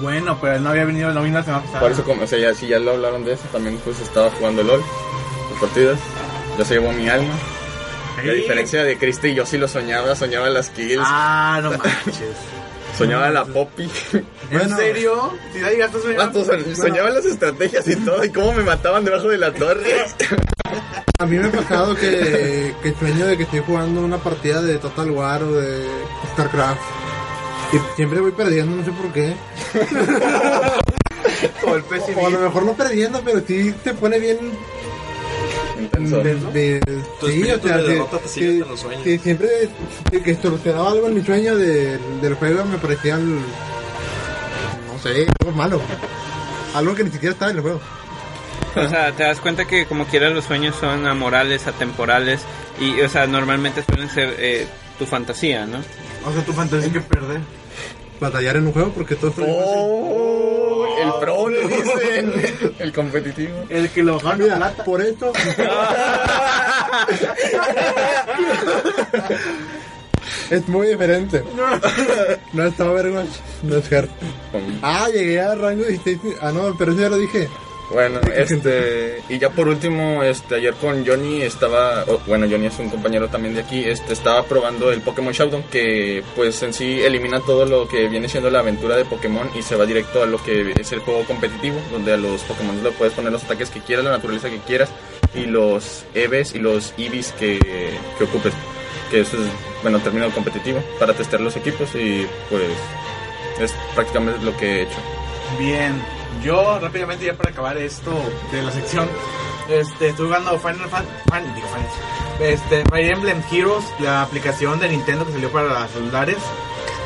Bueno, pero él no había venido, no vino la semana pasada. Por eso, como, o sea, ya, si ya lo hablaron de eso, también pues estaba jugando LOL, las partidas. Ya se llevó mi alma. Y a Ey. diferencia de Cristi, yo sí lo soñaba, soñaba las kills, Ah, no manches. soñaba la Poppy. ¿En serio? ¿Si ya llegaste a soñar? Soñaba las estrategias y todo, y cómo me mataban debajo de la torre. A mí me ha pasado que, que sueño de que estoy jugando una partida de Total War o de StarCraft. Y siempre voy perdiendo, no sé por qué. El O a lo mejor no perdiendo, pero sí te pone bien. Intenso. de- de- Tu sí, o sea, de que- derrota te sigue que- en los sueños. que siempre que, que solucionaba algo en mi sueño de- del juego me parecía. el- no sé, algo malo. Algo que ni siquiera estaba en el juego. O sea, te das cuenta que como quiera los sueños son amorales, atemporales y, o sea, normalmente suelen ser eh, tu fantasía, ¿no? O sea, tu fantasía que perder. Batallar en un juego porque todo está Oh, el pro le dicen, el competitivo. El que lo bajaron Mira, plata. por eso. es muy diferente. No es Overwatch, no es Heart. Ah, llegué a rango 16. Ah, no, pero eso ya lo dije. Bueno, este, y ya por último, este, ayer con Johnny estaba, oh, bueno, Johnny es un compañero también de aquí, este, estaba probando el Pokémon Showdown, que pues en sí elimina todo lo que viene siendo la aventura de Pokémon y se va directo a lo que es el juego competitivo, donde a los Pokémon le puedes poner los ataques que quieras, la naturaleza que quieras, y los EVs y los EVs que, que ocupes, que eso es, bueno, término competitivo, para testear los equipos y pues es prácticamente lo que he hecho. Bien, yo rápidamente ya para acabar esto de la sección, este, estoy jugando Final Fantasy, este, Fire Emblem Heroes, la aplicación de Nintendo que salió para celulares.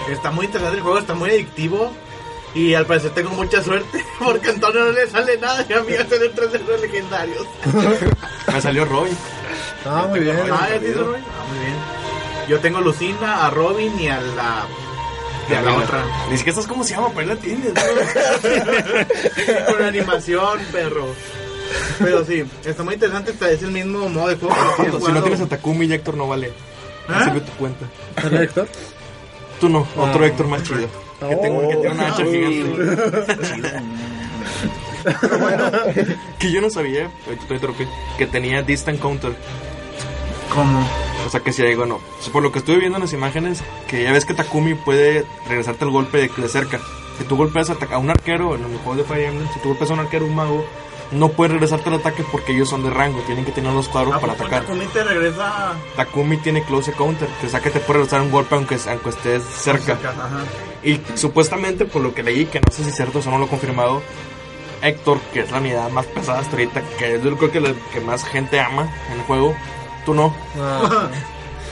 Está muy interesante el juego, está muy adictivo. Y al parecer tengo mucha suerte porque a Antonio no le sale nada y a mí ya tener tres héroes legendarios. Me salió Roy. Ah, muy bien. Ah, ¿ya te hizo Roy? Ah, muy bien. Yo tengo a Lucina, a Robin y a la, y a la otra. Ni siquiera sabes cómo se llama, pero ahí la tienes. ¿no? con animación, perro. Pero sí, está muy interesante. está- Es el mismo modo de juego. si no tienes a Takumi y Héctor no vale. No ¿Ah? sirve tu cuenta. ¿Sale Héctor? Tú no, otro Ah. Héctor más chido. Que, tengo, que tiene una hacha gigante. que yo no sabía, que tenía Distant Counter. ¿Cómo? O sea que si hay, bueno, por lo que estuve viendo en las imágenes, que ya ves que Takumi puede regresarte el golpe de, de cerca. Si tú golpeas a, a un arquero, en los juegos de Fire Emblem, si tú golpeas a un arquero, un mago, no puede regresarte el ataque porque ellos son de rango, tienen que tener los cuadros ¿A para poco atacar. Takumi te regresa Takumi tiene close counter, que saca que te puede regresar un golpe aunque, aunque estés cerca. Ajá. Y supuestamente, por lo que leí, que no sé si es cierto o no lo he confirmado, Héctor, que es la unidad más pesada hasta ahorita, que yo creo que la que más gente ama en el juego, tú no, Ah,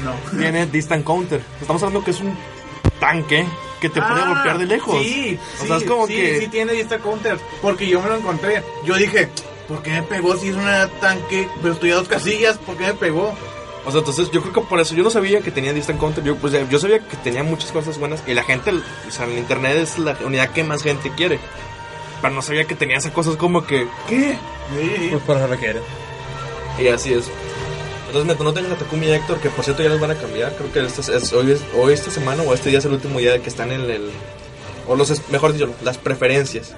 No. tiene Distant Counter. Estamos hablando que es un tanque que te puede Ah, golpear de lejos. Sí, o sí, sea, es como sí, que. sí tiene vista counter. Porque yo me lo encontré. Yo dije, ¿por qué me pegó si es una tanque? Pero estoy a dos casillas, ¿por qué me pegó? O sea, entonces yo creo que por eso yo no sabía que tenía Distant Counter. Yo, pues, yo sabía que tenía muchas cosas buenas. Y la gente, o sea, en internet es la unidad que más gente quiere. Pero no sabía que tenía esas cosas como que. ¿Qué? Sí, pues para lo que quiere. Y así es. Entonces, no tengas a Takumi y a Héctor, que por cierto ya los van a cambiar. Creo que esta es- es- hoy, es, hoy esta semana o este día es el último día de que están en el. O los, mejor dicho, las preferencias.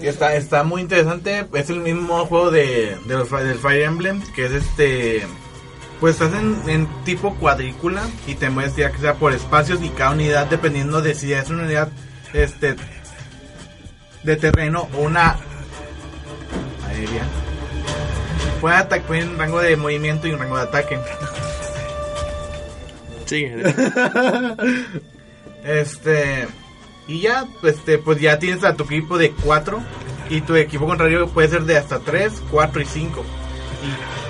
Y está, está muy interesante. Es el mismo juego de, de los, del Fire Emblem, que es este. Pues estás en, en tipo cuadrícula y te mueves ya que sea por espacios y cada unidad, dependiendo de si es una unidad este de terreno o una aérea, puede atacar puede un rango de movimiento y un rango de ataque. Sí, Este. Y ya, este, pues ya tienes a tu equipo de 4. Y tu equipo contrario puede ser de hasta 3, 4 y 5.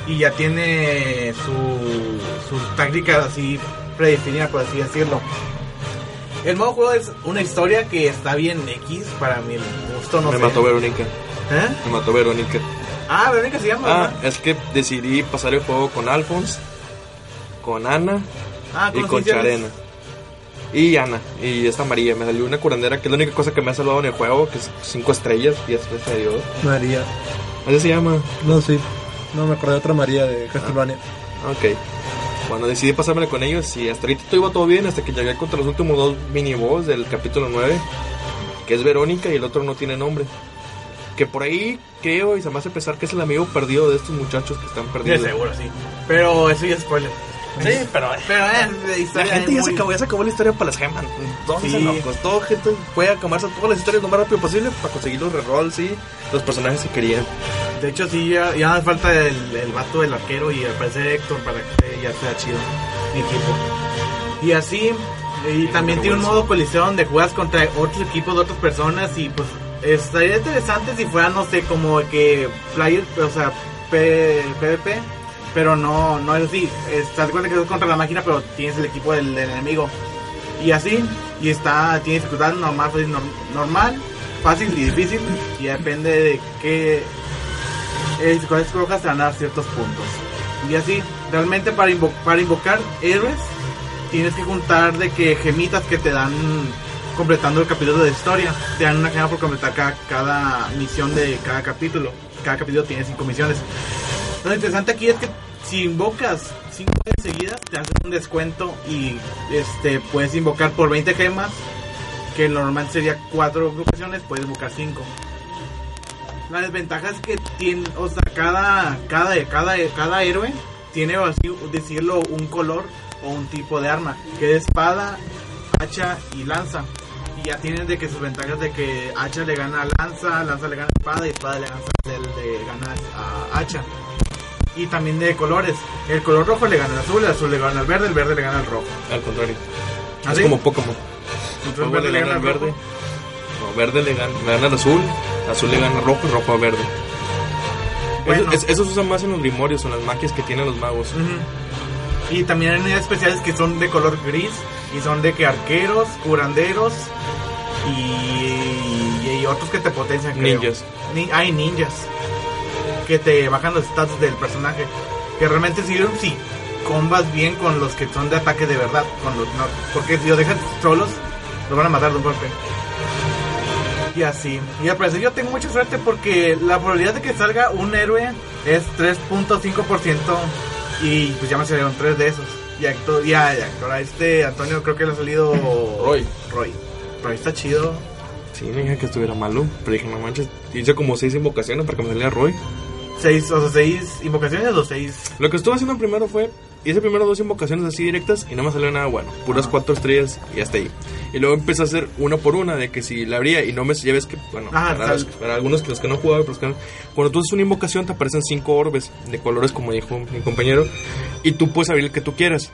Y, y ya tiene su, sus tácticas así predefinidas, por así decirlo. El modo juego es una historia que está bien X para mi gusto, no me sé. mató Verónica. ¿Eh? Me mató Verónica. Ah, Verónica se llama. Ah, es que decidí pasar el juego con Alphonse, con Ana Ah, y con Charena. Y Ana, y esta María. Me salió una curandera que es la única cosa que me ha salvado en el juego, que es 5 estrellas, 10 estrellas me dio. María. Así se llama. No, sí. No, me acordé de otra María de Castlevania. Ok. Cuando decidí pasármela con ellos, y hasta ahorita todo iba todo bien, hasta que llegué contra los últimos dos miniboss del capítulo 9, que es Verónica y el otro no tiene nombre. Que por ahí creo y se me hace pensar que es el amigo perdido de estos muchachos que están De perdidos. seguro, sí. Pero eso ya es spoiler. Sí, pero Pero de la historia gente ya muy- se acabó, ya se acabó la historia para las gemas. Todos Sí. locos. Toda gente puede acabarse todas las historias lo más rápido posible para conseguir los rerolls y los personajes que querían. De hecho, sí, ya, ya falta el, el vato del arquero y aparece Héctor para que ya sea chido mi equipo. Y así, y también tiene un modo coliseo donde juegas contra otros equipos de otras personas y pues estaría interesante si fuera, no sé, como que player, o sea, PvP, pero no, no es así. Estás cuenta que es contra la máquina, pero tienes el equipo del, enemigo. Y así, y está, tiene dificultad normal, fácil, nor- normal, fácil y difícil, y depende de qué eh, si cuáles escojas te van a dar ciertos puntos. Y así, realmente para invocar héroes, tienes que juntar de que gemitas que te dan completando el capítulo de historia. Te dan una gema por completar cada, cada misión de cada capítulo. Cada capítulo tiene cinco misiones. Lo interesante aquí es que si invocas 5 veces seguidas, te hacen un descuento y este puedes invocar por 20 gemas, que normal sería 4 ocasiones, puedes invocar 5. La desventaja es que tiene, o sea, cada, cada, cada, cada héroe tiene, así decirlo, un color o un tipo de arma, que es espada, hacha y lanza. Ya tienen de que sus ventajas de que hacha le gana a lanza, lanza le gana a espada y espada le gana, le, le gana a hacha. Y también de colores. El color rojo le gana al azul, el azul le gana al verde, el verde le gana al rojo. Al contrario. ¿Ah, es como Pokémon. Entonces, Fuego le gana al verde. No, verde le gana, le gana al azul, azul le gana al rojo rojo a verde. Bueno. Eso, es- eso se usa más en los grimorios en las magias que tienen los magos. Y también hay unidades especiales que son de color gris y son de que arqueros, curanderos y, y otros que te potencian. creo. Ninjas. Ni- hay ninjas que te bajan los stats del personaje. Que realmente sirven si combas bien con los que son de ataque de verdad. Con los, no- porque si los dejas solos, los van a matar de un golpe. Y así. Y al parecer yo tengo mucha suerte porque la probabilidad de que salga un héroe es 3.5% y pues ya me salieron tres de esos. Y actor, ya, y actor a este Antonio creo que le ha salido Roy. Roy. Roy está chido. Sí, no dije que estuviera malo, pero dije, no manches, hice como seis invocaciones para que me saliera Roy. Seis, o sea, seis invocaciones o seis. Lo que estuve haciendo primero fue, hice primero dos invocaciones así directas y no me salió nada bueno, puras cuatro estrellas y hasta ahí. Y luego empecé a hacer una por una, de que si la abría y no me, ya ves que, bueno, Ah, para, tal. los- para algunos que los que no jugaban, pero los que no- cuando tú haces una invocación te aparecen cinco orbes de colores como dijo mi compañero y tú puedes abrir el que tú quieras.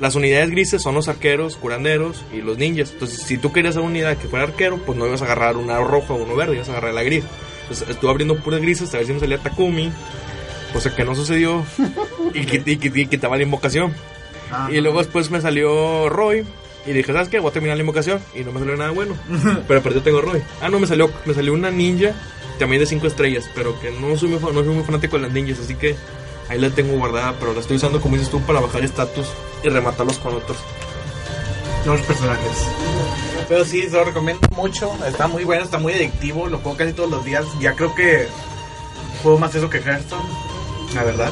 Las unidades grises son los arqueros, curanderos y los ninjas. Entonces, si tú querías una unidad que fuera arquero, pues no ibas a agarrar una roja o uno verde, ibas a agarrar la gris. Entonces, estuve abriendo puras grises a ver si me salía Takumi, cosa que no sucedió, y, quit- y quit- y quitaba la invocación. Ah, Y luego después me salió Roy, y dije, ¿sabes qué? Voy a terminar la invocación, y no me salió nada bueno. pero aparte tengo Roy. Ah, no, me salió, me salió una ninja, también de 5 estrellas, pero que no soy, muy, no soy muy fanático de las ninjas, así que ahí la tengo guardada, pero la estoy usando, como dices tú, para bajar estatus y rematarlos con otros. los personajes. Pero sí, se lo recomiendo mucho. Está muy bueno, está muy adictivo. Lo juego casi todos los días. Ya creo que juego más eso que Hearthstone. La verdad.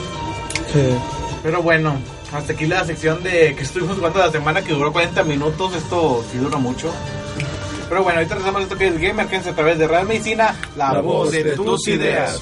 Pero bueno, hasta aquí la sección de que estuvimos jugando la semana que duró 40 minutos. Esto sí dura mucho. Pero bueno, ahorita regresamos a esto que es Gamer Kens a través de Real Medicina, la, voz de, tus ideas.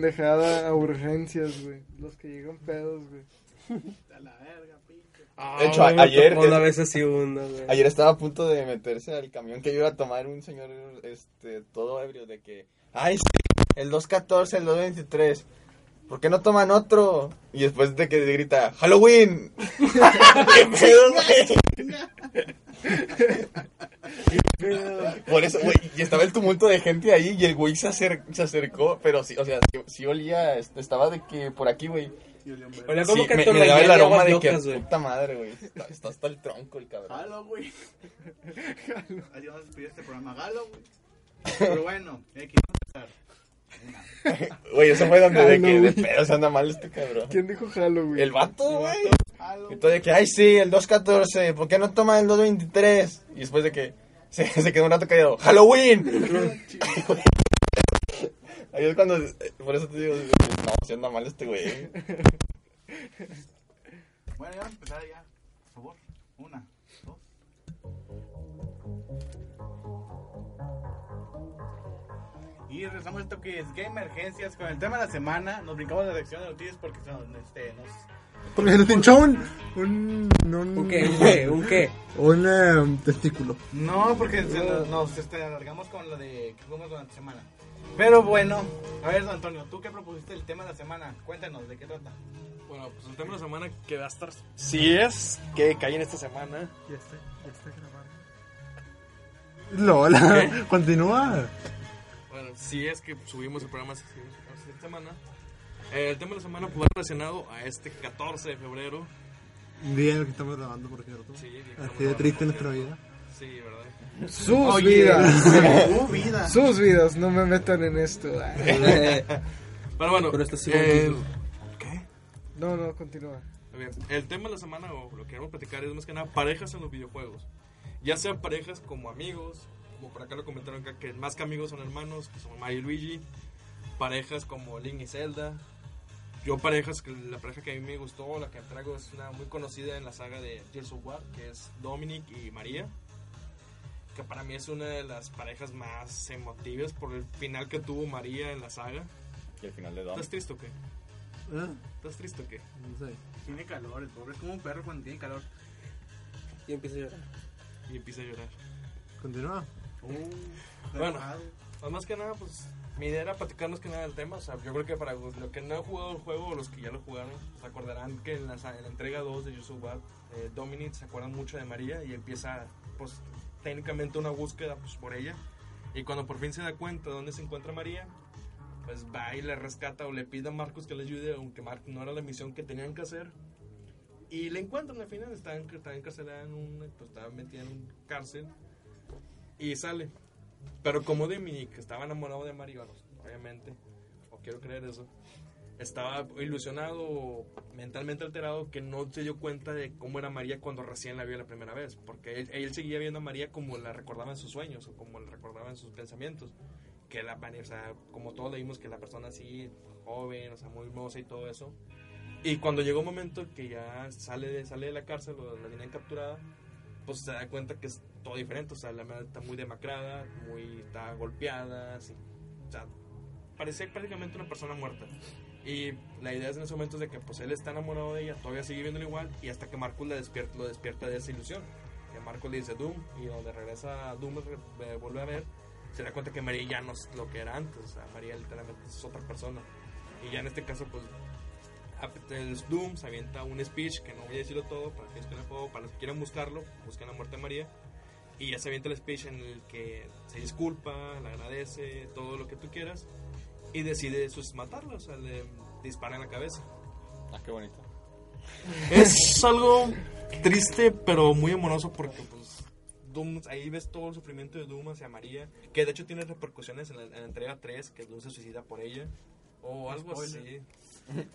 Pendejada a urgencias, güey. Los que llegan pedos, güey. De hecho, a- ayer, Una vez así una, güey. ayer estaba a punto de meterse al camión que iba a tomar un señor este todo ebrio de que, ay, sí, el 214, el 223. ¿Por qué no toman otro? Y después de que grita, ¡Halloween! ¿Qué pedo, güey? Por eso, güey, y estaba el tumulto de gente ahí y el güey se, acer- se acercó, pero sí, o sea, sí, sí olía, este, estaba de que por aquí, güey. Olía como Sí, que me, me daba el de aroma de que, güey. puta madre, güey, está, está hasta el tronco el cabrón. Galo, güey. Así vamos a despedir este programa. Galo, güey. Pero bueno, vamos a empezar. Güey, eso fue donde de que de pedo se anda mal este cabrón. ¿Quién dijo güey? El vato, güey. Todo de que, ay, sí, el 214, ¿por qué no toma el 223? Y después de que se, se quedó un rato callado, ¡Halloween! Ahí es cuando, por eso te digo, no, se anda mal este güey. Bueno, ya vamos a empezar ya. Y regresamos a esto que es Game Emergencias con el tema de la semana. Nos brincamos de la sección de noticias porque son, este, nos... Porque se nos hinchó un. Un. Un, ¿Un qué? ¿Un qué? ¿Un qué? un, un testículo. No, porque se nos, nos, este, alargamos con lo de que jugamos durante la semana. Pero bueno, a ver, don Antonio, ¿tú qué propusiste el tema de la semana? Cuéntanos, ¿de qué trata? Bueno, pues el tema de la semana que va a estar. Si es que cae en esta semana. Ya está, ya está grabando. Lola, continúa. Bueno, si es que subimos el programa esta semana. eh, el tema de la semana va relacionado a este 14 de febrero. Bien, lo que estamos grabando, por cierto. Sí, bien, Así de triste grabando, nuestra vida. Sí, ¿verdad? Sus Oye, vidas. tu vida. Sus vidas, no me metan en esto. Pero bueno, Pero eh, ¿qué? No, no, continúa. A ver, el tema de la semana o lo que queremos platicar es más que nada parejas en los videojuegos. Ya sean parejas como amigos, como por acá lo comentaron acá, que más que amigos son hermanos, que son Mario y Luigi. Parejas como Link y Zelda. Yo parejas, que la pareja que a mí me gustó, la que traigo es una muy conocida en la saga de Gears of War, que es Dominic y María. Que para mí es una de las parejas más emotivas por el final que tuvo María en la saga. Y al final le da. ¿Estás triste o qué? Ah, ¿Estás triste o qué? no sé. Tiene calor, el pobre es como un perro cuando tiene calor. Y empieza a llorar. Y empieza a llorar. Continúa. Bueno, pues más que nada, pues mi idea era platicar más que nada del tema. O sea, yo creo que para los que no han jugado el juego o los que ya lo jugaron, se acordarán que en la, en la entrega 2 de of War, eh, Dominic se acuerdan mucho de María y empieza, pues, técnicamente una búsqueda pues, por ella. Y cuando por fin se da cuenta de dónde se encuentra María, pues va y le rescata o le pide a Marcos que le ayude, aunque Mark no era la misión que tenían que hacer. Y le encuentran al final, está, en- está encarcelada en un, pues, estaba metida en un cárcel y sale. Pero como Dominic estaba enamorado de Mario, obviamente, o quiero creer eso, estaba ilusionado, mentalmente alterado, que no se dio cuenta de cómo era María cuando recién la vio la primera vez. Porque él, él seguía viendo a María como la recordaba en sus sueños o como la recordaba en sus pensamientos. Que la, o sea, como todos leímos que la persona así, joven, o sea, muy hermosa y todo eso. Y cuando llegó un momento que ya sale de, sale de la cárcel o la tenían capturada, pues se da cuenta que es todo diferente. O sea, la madre está muy demacrada, muy, está golpeada, así. O sea, parece prácticamente una persona muerta. Y la idea es en ese momento de que pues él está enamorado de ella, todavía sigue viéndolo igual, y hasta que Marcus la despierta, lo despierta de esa ilusión. Que Marcus le dice Doom, y donde regresa Doom, eh, vuelve a ver, se da cuenta que María ya no es lo que era antes. O sea, María literalmente es otra persona. Y ya en este caso, pues el Doom se avienta un speech que no voy a decirlo todo para que, el juego, para los que quieran buscarlo, busquen la muerte de María. Y ya se avienta el speech en el que se disculpa, le agradece, todo lo que tú quieras. Y decide pues, matarla, o sea, le dispara en la cabeza. Ah, qué bonito. Es algo triste, pero muy amoroso porque, pues, Doom, ahí ves todo el sufrimiento de Doom hacia María, que de hecho tiene repercusiones en la, en la entrega 3, que Doom se suicida por ella, o algo así.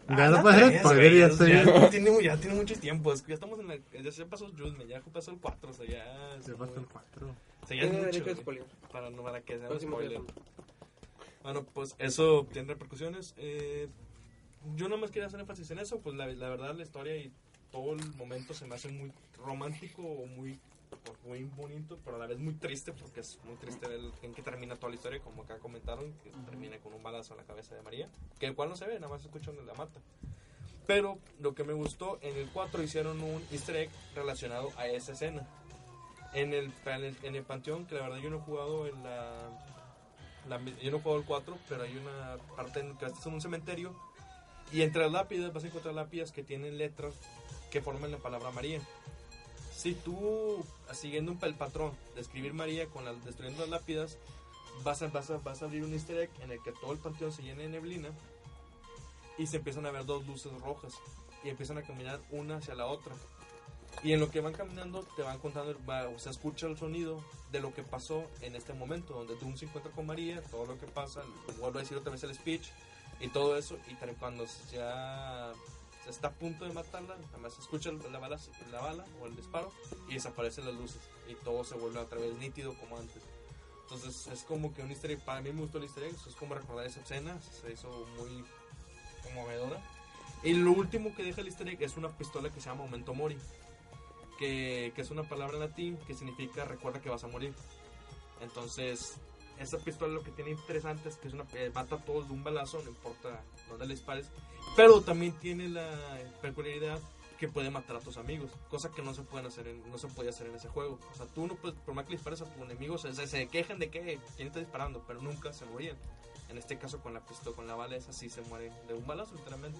Ya no puede ser spoiler, ya estoy. Ya tiene, ya tiene mucho tiempo, es que ya estamos en la, ya se pasó Judgment, ya pasó el 4, o sea, ya... Se pasó el 4. O sea, ya es Tiene mucho, para, no, para que sea un spoiler. Bueno, pues eso tiene repercusiones. Eh, yo nomás quería hacer énfasis en eso, pues la, la verdad la historia y todo el momento se me hace muy romántico o muy, muy bonito, pero a la vez muy triste porque es muy triste ver en que termina toda la historia, como acá comentaron, que termina con un balazo en la cabeza de María, que el cual no se ve, nada más se escucha donde la mata. Pero lo que me gustó, en el 4 hicieron un easter egg relacionado a esa escena. En el, en el, en el Panteón, que la verdad yo no he jugado en la, la- yo no he jugado el 4, pero hay una parte en que estás en un cementerio y entre las lápidas vas a encontrar lápidas que tienen letras que forman la palabra María. Si tú, siguiendo un, el patrón de escribir María con las, destruyendo las lápidas, vas a, vas, a, vas a abrir un easter egg en el que todo el panteón se llena de neblina y se empiezan a ver dos luces rojas y empiezan a caminar una hacia la otra. Y en lo que van caminando te van contando, va, o se escucha el sonido de lo que pasó en este momento, donde tú se encuentra con María, todo lo que pasa, vuelvo a decir otra vez el speech y todo eso, y cuando ya está a punto de matarla, nada más escucha la bala, la bala o el disparo y desaparecen las luces y todo se vuelve otra vez nítido como antes. Entonces es como que un easter egg, para mí me gustó el easter egg, es como recordar esa escena, se hizo muy conmovedora. Y lo último que deja el easter egg es una pistola que se llama Momento Mori, que, que es una palabra en latín que significa recuerda que vas a morir. Entonces, esa pistola lo que tiene interesante es que es una, eh, mata a todos de un balazo, no importa dónde le dispares, pero también tiene la peculiaridad que puede matar a tus amigos, cosa que no se pueden hacer en- no se podía hacer en ese juego. O sea, tú no puedes, por más que dispares a tus enemigos, se, se quejan de que quién está disparando, pero nunca se morían. En este caso con la pistola, con la bala esa sí se mueren de un balazo literalmente.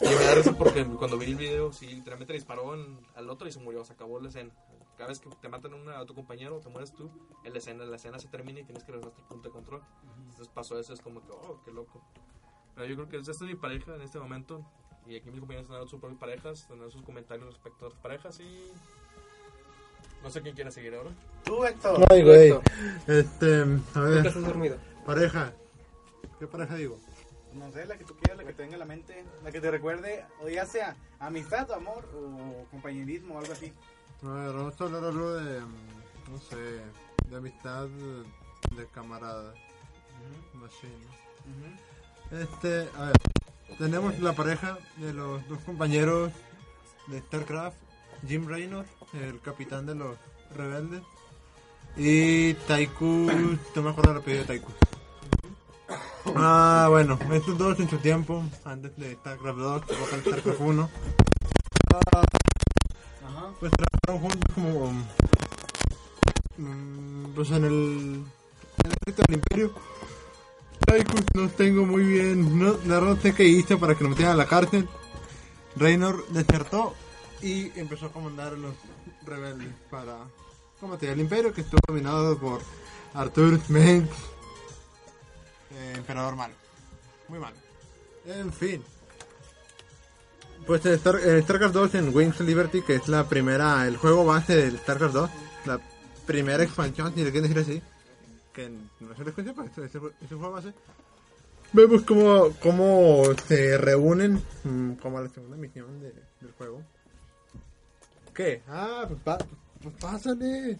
Y me da risa porque cuando vi el video, sí, literalmente le disparó en- al otro y se murió, se acabó la escena. Cada vez que te matan a, una- a tu compañero o te mueres tú, la escena, la escena se termina y tienes que regresar a tu punto de control. Entonces pasó eso, es como que, oh, qué loco. Pero yo creo que esta es mi pareja en este momento. Y aquí mis compañeros tendrán sus propias parejas, tendrán sus comentarios respecto a las parejas y... No sé quién quiere seguir ahora. Tú, Héctor. Ay, güey. Este, a ver, estás dormido. pareja. ¿Qué pareja digo? No sé, la que tú quieras, la que te venga a la mente, la que te recuerde, o ya sea amistad, o amor, o compañerismo, o algo así. A ver, vamos a hablar algo de, mm, no sé, de amistad de camaradas. Machine. Este, a ver, tenemos la pareja de los dos compañeros de StarCraft, Jim Raynor, el capitán de los rebeldes, y Taiku, no me acuerdo el apellido de Taiku. Ah, bueno, estos dos en su tiempo, antes de StarCraft 2, o StarCraft 1, Ajá. pues juntos como mm, pues en el en el ejército del imperio. Pues no tengo muy bien no, la verdad no qué hizo para que lo metieran a la cárcel. Reynor desertó y empezó a comandar a los rebeldes para combatir el imperio que estuvo dominado por Arthur Mengs eh, emperador malo. Muy malo. En fin pues Star, en StarCraft 2 en Wings of Liberty, que es la primera, el juego base del StarCraft 2, la primera expansión, si le quieren decir así, que no es una expansión, pero es, un juego base. Vemos cómo, cómo se reúnen, mm, como la segunda misión de- del juego. ¿Qué? Ah, pues, pa- pues pásale.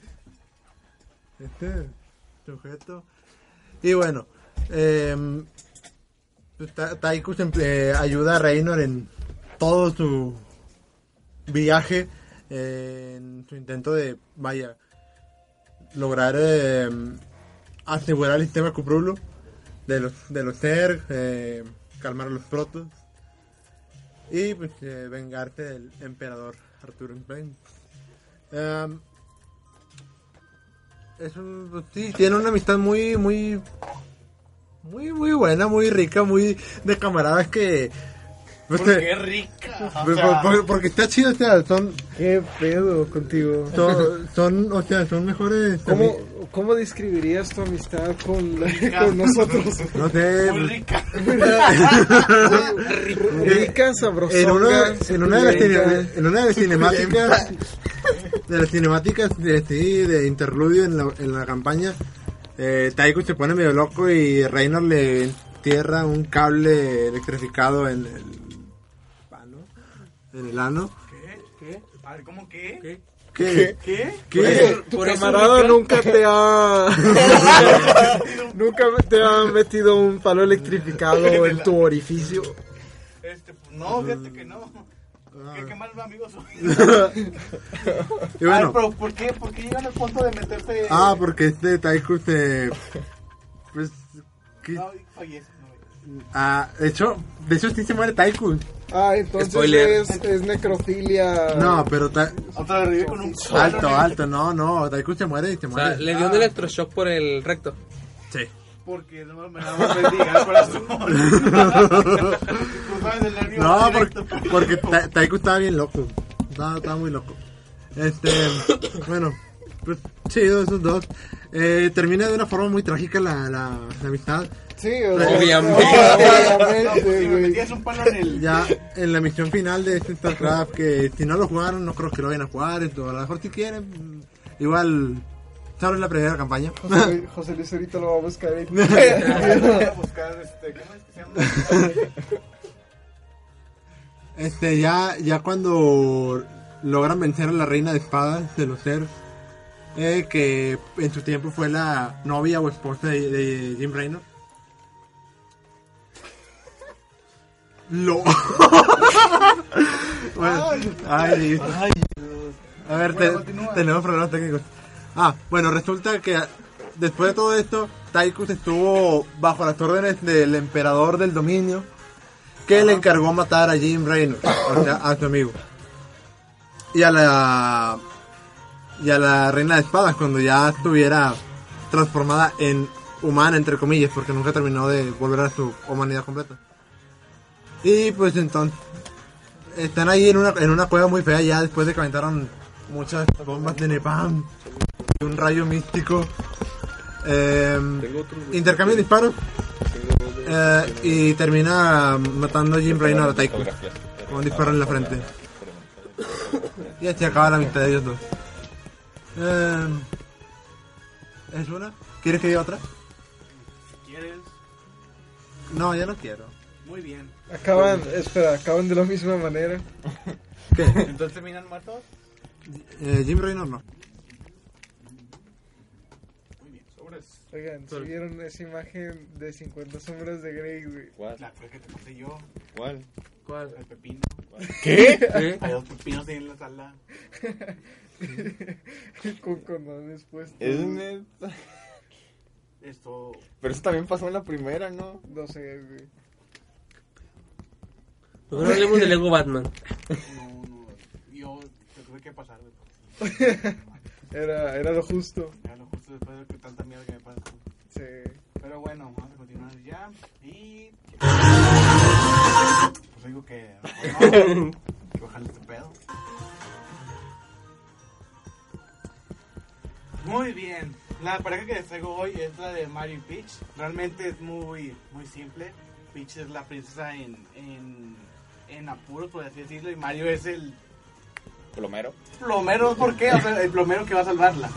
Este sujeto. Y bueno, eh, Ta- Taiku se emple- eh, ayuda a Reynor en todo su viaje, eh, en su intento de, vaya, lograr eh, asegurar el sistema Cuprulo de los, de los Zerg, eh, calmar a los protos y pues vengarse del emperador Arturo Spence. Em, es pues, sí, tiene una amistad muy, muy, muy, muy buena, muy rica, muy de camaradas que... ¿Por eh, qué rica? O sea, por- porque está chido, o sea, son, ¿Qué pedo contigo? son, son, o sea, son mejores. ¿Cómo, ¿Cómo describirías tu amistad con, la- con nosotros? No sé. muy pues, rica. Rica, sabrosonga, en una, en una de las, cine- en una de las cinemáticas de las cinemáticas de, sí, de interludio en la, en la campaña eh, Taiko se pone medio loco y Reynor le entierra un cable electrificado en el en el ano ¿Qué? ¿Qué? A ver, ¿cómo qué? ¿Qué? ¿Qué? ¿Qué? Tu camarada nunca te ha nunca te ha metido un palo electrificado en tu orificio. Este, pues, no, fíjate que no. ¿Qué, qué mal amigos son? Y bueno, pero ¿por qué, ¿por qué llegan al punto de meterse? ah, porque este Taiku se... Pues... que- No, fallece. no. ah, de hecho, de hecho sí se muere Taiku. Ah, entonces es, es necrofilia. No, pero... Ta- Otra vez con un alto, alto, no, no, Taiku se muere y se O muere. sea, le dio un electroshock por el recto. Sí. Porque no me más bendiga el corazón. No, porque, porque Ta- Taiku estaba bien loco. Estaba, estaba muy loco. Este, bueno, pues chido esos dos. Eh, termina de una forma muy trágica la, la, la amistad. Sí, o sea, Obviamente. obviamente, Si me metías un palo en el. Ya en la misión final de este StarCraft, que si no lo jugaron, no creo que lo vayan a jugar. esto, A lo mejor si quieren, igual, sabes la primera campaña. José, José Luis ahorita lo va a buscar. ahí. Voy a buscar este. ¿Cómo es que se llama? Este, ya, ya cuando logran vencer a la reina de espadas de los ceros, eh, que en su tiempo fue la novia o esposa de, de Jim Raynor. Lo. bueno, ay, a ver, Bueno, tenemos problemas técnicos. Ah, bueno, resulta que después de todo esto, Taikus estuvo bajo las órdenes del emperador del dominio, que le encargó matar a Jim Raynor, o sea, a su amigo. Y a la y a la reina de espadas cuando ya estuviera transformada en humana entre comillas, porque nunca terminó de volver a su humanidad completa. Y pues entonces están ahí en una en una cueva muy fea ya después de que aventaron muchas bombas de Nepam y un rayo místico. Eh, intercambian disparos eh, y termina matando a Jim Raynor a Taiko con un disparo en la frente. Y así acaba la mitad de ellos dos. Eh, ¿Es una? ¿Quieres que diga otra? ¿Quieres? No, ya no quiero. Muy bien. Acaban, espera, acaban de la misma manera. ¿Qué? Entonces terminan muertos. Eh, Jim Raynor no. Muy bien, sobres. Oigan, subieron esa imagen de 50 sombras de Grey, güey. ¿Cuál? La que te pasé yo. ¿Cuál? ¿Cuál? El pepino. ¿Qué? Hay dos pepinos ahí en la sala. Con condones puestos. Es neta. Esto. Pero eso también pasó en la primera, ¿no? No sé, güey. Mejor hablemos de Lego Batman. No, no. Yo te tuve que pasar. güey. Era, era lo justo. Ya lo justo después de que tanta mierda que me pasa. Sí. Pero bueno, vamos a continuar ya. Y. Pues digo que. No, que bajarle este pedo. Muy bien. La pareja que les traigo hoy es la de Mario y Peach. Realmente es muy, muy simple. Peach es la princesa en, en, en apuros, por así decirlo. Y Mario es el Plomero. plomero. ¿Por qué? O sea, el plomero que va a salvarla.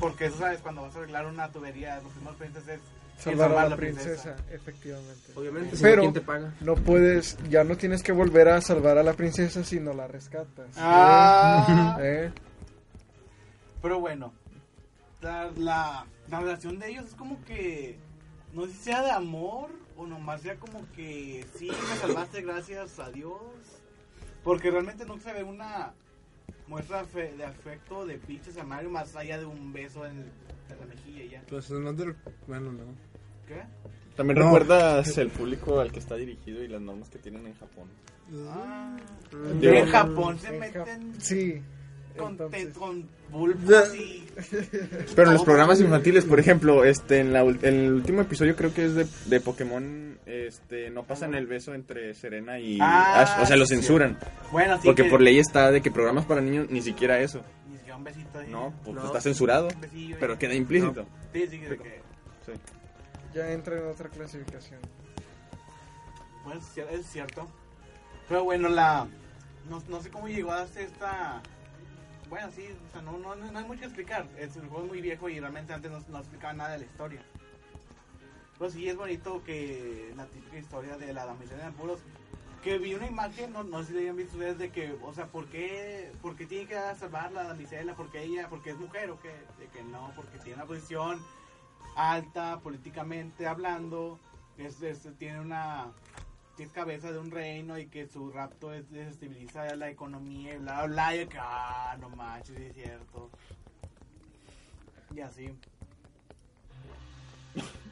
Porque eso sabes, cuando vas a arreglar una tubería, lo primero que piensas es Salvar a la princesa, efectivamente. Obviamente, Pero ¿quién te paga? no puedes, ya no tienes que volver a salvar a la princesa si no la rescatas. Ah. ¿Eh? Pero bueno, la, la, la relación de ellos es como que, no sé si sea de amor o nomás sea como que sí, me salvaste gracias a Dios. Porque realmente no se ve una muestra fe- de afecto de Peach a Mario más allá de un beso en, en la mejilla ya. Pues no te... Bueno, no. ¿Qué? También No. recuerdas el público al que está dirigido y las normas que tienen en Japón. Ah, Digo- en Japón se En meten Sí. Con, te- con bulbos y... Pero en los programas infantiles, por ejemplo, este en, la, en el último episodio creo que es de, de Pokémon, este no pasan el beso entre Serena y Ah, Ash, o sea, lo sí. censuran. Bueno, sí Porque que- por ley está de que programas para niños ni siquiera eso. Ni siquiera un besito ahí. No, pues No. está censurado, pero queda implícito. Sí, sí, de que... Sí. ya entra en otra clasificación. Bueno, es cier- es cierto. Pero bueno, la. No, no sé cómo llegó a hacer esta. Bueno, sí, o sea, no, no, no hay mucho que explicar. Es un juego muy viejo y realmente antes no, no explicaba nada de la historia. Pero sí es bonito que la típica historia de la damisela en apuros. Que vi una imagen, no, no sé si la hayan visto ustedes, de que, o sea, ¿por qué, por qué tiene que salvar la damisela? ¿Porque ella, porque es mujer o qué? De que no, porque tiene una posición alta políticamente hablando, es, es- tiene una que es cabeza de un reino y que su rapto es, desestabiliza la economía y bla, bla, bla. Y que, ah, no manches, sí es cierto. Y así.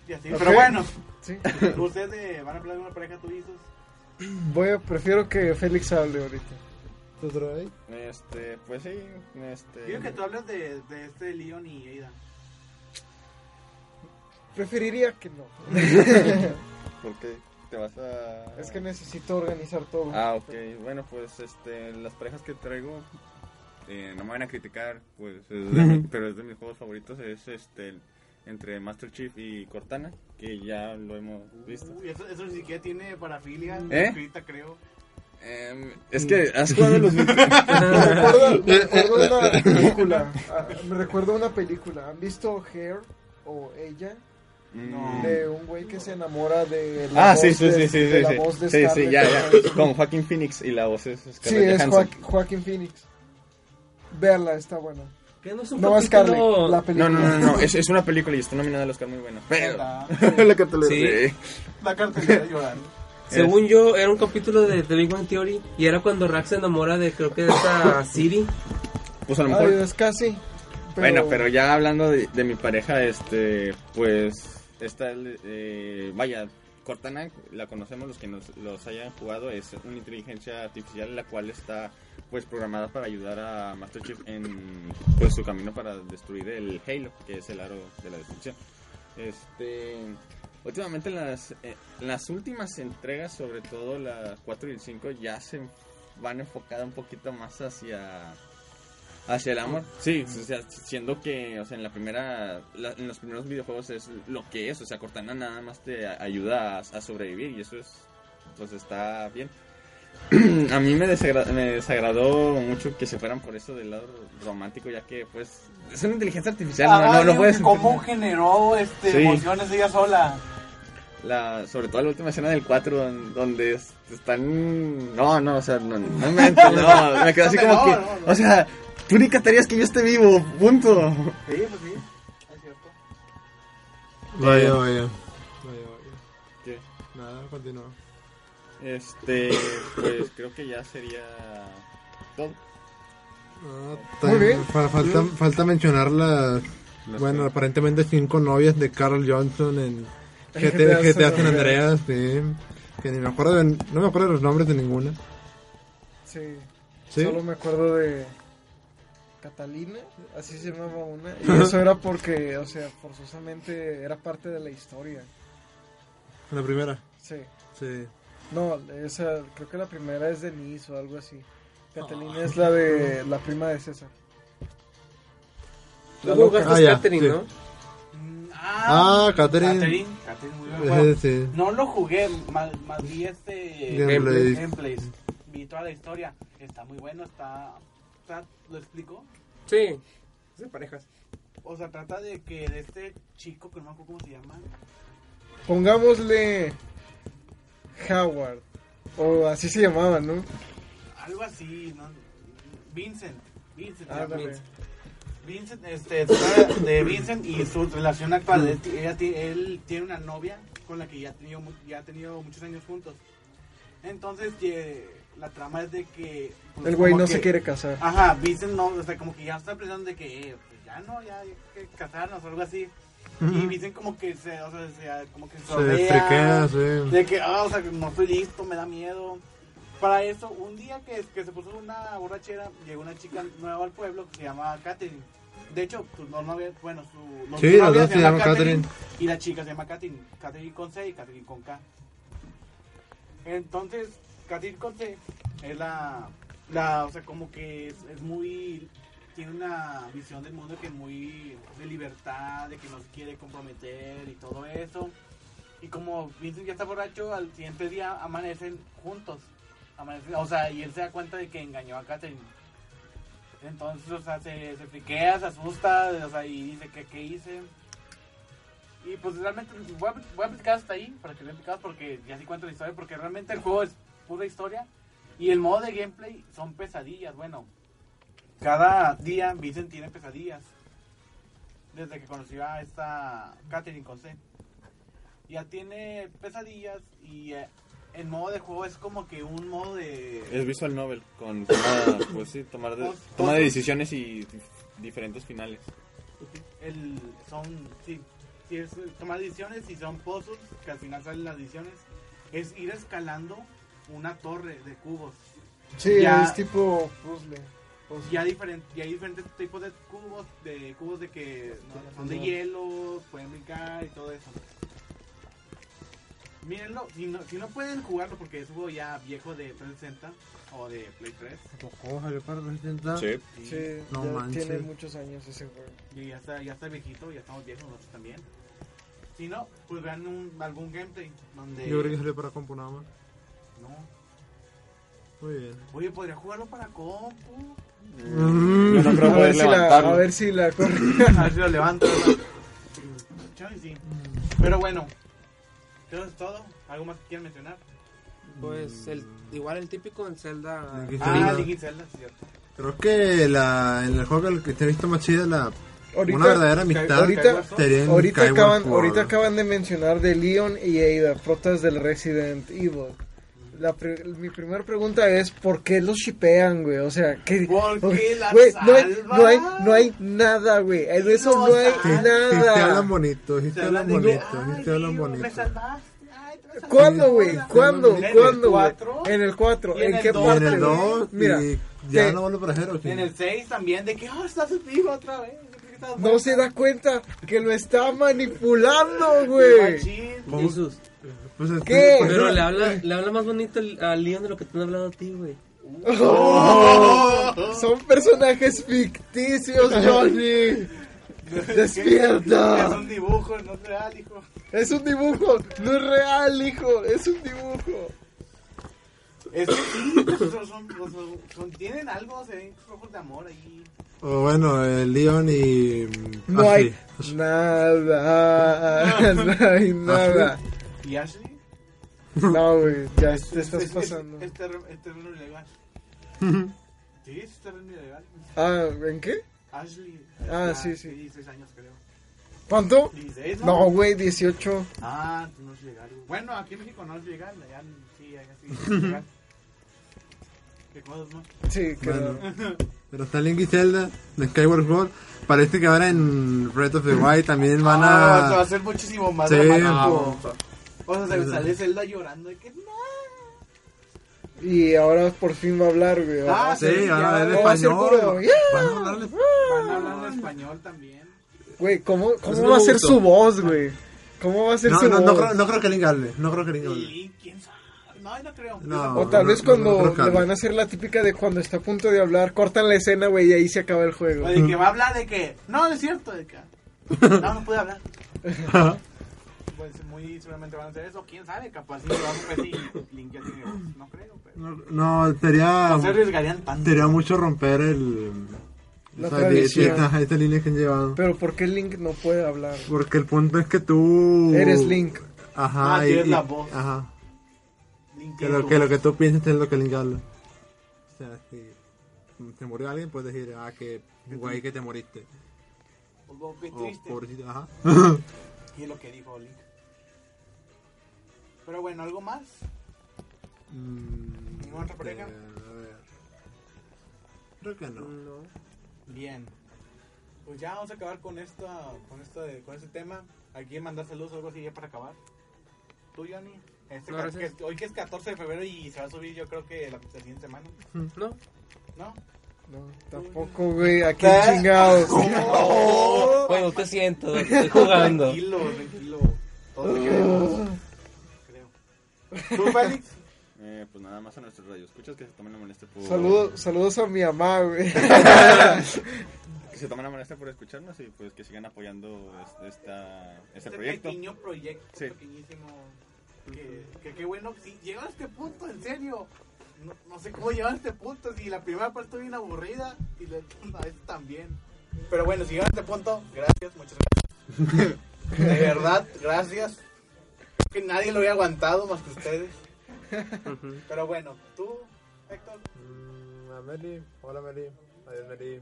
Y así, pero bueno. Sí. ¿Ustedes eh, van a hablar de una pareja turizos? Voy a, prefiero que Félix hable ahorita. ¿Tú traes? Este, pues sí, este... Quiero que tú hables de, de este Leon y Ada. Preferiría que no. ¿Por qué te vas a...? es que necesito organizar todo. Ah, ok. Bueno, pues este, las parejas que traigo, eh, no me van a criticar, pues, es de mi- pero es de mis juegos favoritos, es este, entre Master Chief y Cortana, que ya lo hemos visto. Uy, eso, eso ni siquiera tiene parafilia. ¿Eh? escrita, creo. Em, es que has jugado los... Me recuerdo, me recuerdo una película. ah, Me recuerdo una película. ¿Han visto Hair o ella? Mm. De un güey que se enamora de la Ah, sí, voz sí, de- sí, sí, de sí, la sí. voz de Sí, sí, Scarlett ya, ya. Con Joaquin Phoenix y la voz es Sí, Scarlett es Johansson. Joaqu- Joaquin Phoenix. Véanla, está buena. ¿Qué no es un No es capítulo- Scarlett, la No, película. no, no, no, es, es una película y está nominada al Oscar muy buena. Pero... La, cartelera. Sí. Sí. la cartelera llorando. Según yo, era un capítulo de The Big Bang Theory y era cuando Rax se enamora de, creo que de esta Siri. Pues a lo mejor... Ay, es casi. Bueno, pero ya hablando de, de mi pareja, este, pues, esta, eh, vaya, Cortana, la conocemos los que nos, los hayan jugado, es una inteligencia artificial la cual está, pues, programada para ayudar a Master Chief en, pues, su camino para destruir el Halo, que es el aro de la destrucción. Este, últimamente en las, eh, las últimas entregas, sobre todo las 4 y el 5, ya se van enfocadas un poquito más hacia Hacia el amor. Sí, o sea, siendo que, o sea, en la primera, la- en los primeros videojuegos es lo que es, o sea, Cortana nada más te a- ayuda a, a sobrevivir y eso es, pues está bien. a mí me, desagra- me desagradó mucho que se fueran por eso del lado romántico, ya que, pues, es una inteligencia artificial, no, no, no puedes... ¿Cómo generó este, Sí. emociones ella sola? La, sobre todo la última escena del 4 don- donde es- están... No, no, o sea, no, no me, no, me quedé así como que... O sea, tú ni querías que yo esté vivo, punto. Sí, pues sí, es cierto. Vaya, vaya. Vaya, vaya. ¿Qué? Nada, continúa. Este, pues creo que ya sería todo. Ah, Muy bien. fa- falta, falta mencionar las, bueno, aparentemente cinco novias de Carl Johnson En GTA, GTA GTA San Andreas, sí. Que ni me acuerdo de, no me acuerdo de los nombres de ninguna. Sí. ¿Sí? Solo me acuerdo de Catalina, así se llamaba una. Y eso era porque, o sea, forzosamente era parte de la historia. La primera, Sí. sí. No, esa, creo que la primera es Denise o algo así. Catalina es la de la prima de César. Loca. jugaste Ah, Catherine, sí. ¿no? Mm, Ah, Catherine. Catherine, Catherine, muy buen juego. Sí. No lo jugué, más, más vi este Gameplays. gameplays. Vi toda la historia. Está muy bueno, está, está- ¿Lo explico? Sí. Es de parejas. O sea, trata de que de este chico, que no me acuerdo cómo se llama. Pongámosle Howard. O así se llamaba, ¿no? Algo así, ¿no? Vincent. Vincent. se Ah. Vincent, este, de Vincent y su relación actual. Él, ella él tiene una novia con la que ya ha tenido, mu- ya ha tenido muchos años juntos. Entonces, que la trama es de que... pues, El güey no que- se quiere casar. Ajá, Vincent no, o sea, como que ya está pensando de que, eh, pues ya no, ya hay que casarnos o algo así. Y Vincent como que se, o sea, se- como que se Se rodea, friquea, sí. de que, ah, o sea, que no estoy listo, me da miedo. Para eso, un día que, que se puso una borrachera, llegó una chica nueva al pueblo que se llama Katherine. De hecho, su no- novia, bueno, su no- Sí, novia dos se llaman Katherine. Y la chica se llama Katherine. Katherine con C y Katherine con K. Entonces, Katherine con C es la, la, o sea, como que es, es muy, tiene una visión del mundo que es muy de libertad, de que no se quiere comprometer y todo eso. Y como Vincent ya está borracho, al siguiente día amanecen juntos. O sea, y él se da cuenta de que engañó a Katherine. Entonces, o sea, se, se friquea, se asusta, o sea, y dice que qué hice. Y pues realmente voy a, voy a platicar hasta ahí, para que lo explicas porque ya sí cuento la historia, porque realmente el juego es pura historia. Y el modo de gameplay son pesadillas, bueno. Cada día Vincent tiene pesadillas. Desde que conoció a esta Catherine con C. Ya tiene pesadillas y eh, el modo de juego es como que un modo de... Es visual novel, con toma, pues sí, tomar de, toma de decisiones y dif- diferentes finales. El, son, sí, sí, es tomar decisiones y son puzzles, que al final salen las decisiones. Es ir escalando una torre de cubos. Sí, Ya- es tipo puzzle. puzzle. Y hay, diferente, y hay diferentes tipos de cubos, de cubos de que son de hielo, pueden brincar y todo eso. Mírenlo, si no, si no pueden jugarlo porque es un juego ya viejo de 360 o de Play 3. Ojo, salió para 360. Sí. Sí, No ya manches. tiene muchos años ese juego. Y ya está, ya está viejito, ya estamos viejos nosotros también. Si no, pues vean un, algún gameplay donde... Yo creo que salió para compu nada más. No. Muy bien. Oye, podría jugarlo para compu. Mm. Yo no creo a, poder ver si la, a ver si la corre. A ver si lo levanto. Chale, sí. Pero bueno, es todo. ¿Algo más que quieran mencionar? Pues el, igual el típico en Zelda. Link Ah. Link y Zelda, sí, cierto. Creo que la, en el juego el que te he visto más chida, la, Ahorita- una verdadera amistad ahorita- Ahorita acaban, ahorita acaban de mencionar de Leon y Ada, protas del Resident Evil. La pre- mi primera pregunta es ¿por qué los shipean, güey? O sea, ¿qué? ¿Por qué la Güey, no hay, no hay, no hay nada, güey. En eso No no hay salva. Sí, sí te hablan nada. bonito, sí te hablan bonito, "Ay, te hablan bonito. Me salvaste. ¿Cuándo, güey? ¿Cuándo? En el ¿Cuándo, güey? cuatro. En el 4. Y en ¿En el qué dos Y parte? en el güey? 2, Mira, y ya no vuelvo para cero, sí. En el 6 también, de que, oh, estás vivo otra vez. No se da cuenta que lo está manipulando, güey. Jesús. Pues es ¿Qué? pues, Pero no, le habla, le habla más bonito al- a Leon de lo que te han hablado a ti, güey. Oh, son personajes ficticios, Johnny. Es Despierta. un dibujo, no es real, hijo. Es un dibujo, no es real, hijo. Es un dibujo. Es que sí, pues, son, son, son- son- tienen algo, se ven ojos de amor ahí. O bueno, el Leon y... No ah, hay sí. nada. No hay nada. ¿Y Ashley? No, güey, ya Es- te estás es- pasando. Es, terreno, es terreno ilegal. Sí, es terreno ilegal. Ah, ¿en qué? Ashley. Ah, ya, sí, sí. 16 años, creo. ¿Cuánto? 16, ¿no? No, güey, 18. Ah, no es legal. Bueno, aquí en México no es legal. Allá sí, allá sí es legal. ¿Qué cosas, no? Sí, que Bueno, pero está Link y Zelda de Skyward Sword. Parece que ahora en Breath of the Wild también van Ah, se va a a... hacer muchísimo más Sí. O sea, se sale Zelda llorando de que no. Y ahora por fin va a hablar, güey. Ah, Sí, sí, van a ya, hablar no va a ser español. puro, "Yeah". Van a hablarle- Van a hablar en español también. Güey, ¿cómo, cómo no va a ser su voz, güey? ¿Cómo va a ser No, su no, voz? no, creo, no creo que hable. No creo que Y hable. Link, quién sabe. No, no creo. No. O tal no, vez cuando le van a hacer la típica de cuando está a punto de hablar, cortan la escena, güey, y ahí se acaba el juego. O de que va a hablar de que. No, es cierto. De que. No, no puede hablar. Pues muy seguramente van a hacer eso. Quién sabe, capaz si lo vamos a ver si Link ya tiene voz. No creo, pero. No, no, sería... No se arriesgarían tanto. Sería mucho romper el... La esa, tradición. esta, esta línea que han llevado. Pero ¿por qué Link no puede hablar? Porque el punto es que tú... Eres Link. Ajá, Ah, y, tienes y- la voz. Ajá. Link Que lo, que lo voz. que tú piensas es lo que Link habla. O sea, si se murió alguien, puedes decir, ah, que guay que te moriste. Qué O triste. pobrecito, ajá. Y es lo que dijo Link. Pero bueno, ¿algo más? Mm, ¿Ninguna otra pareja? a ver. Creo que no. Bien. Pues ya vamos a acabar con esta, con esta, con este tema. ¿Alguien quiere mandar saludos o algo así ya para acabar? ¿Tú, Johnny? Este No, que- hoy que es 14 de febrero y se va a subir yo creo que la, la siguiente semana. No. ¿No? No, tampoco, güey, aquí chingados. Bueno, te siento, estoy jugando. Tranquilo, tranquilo. Queremos. Creo. ¿Tú, Félix? Eh, pues nada más a nuestros radio. Escuchas que se tomen la molestia por. Saludos, saludos a mi mamá, güey. Que se tomen la molestia por escucharnos y pues que sigan apoyando este, esta, este Este proyecto. pequeño proyecto, Sí. pequeñísimo. Que, que qué bueno, si llegó a este punto, en serio. No, no sé cómo llegó a este punto, si la primera parte estuvo bien aburrida y la segunda vez también. Pero bueno, si llegó a este punto, gracias, muchas gracias. De verdad, gracias. Que nadie lo había aguantado más que ustedes. Pero bueno, tú, Héctor, Mm, a Meli. Hola, Meli. Adiós, Meli.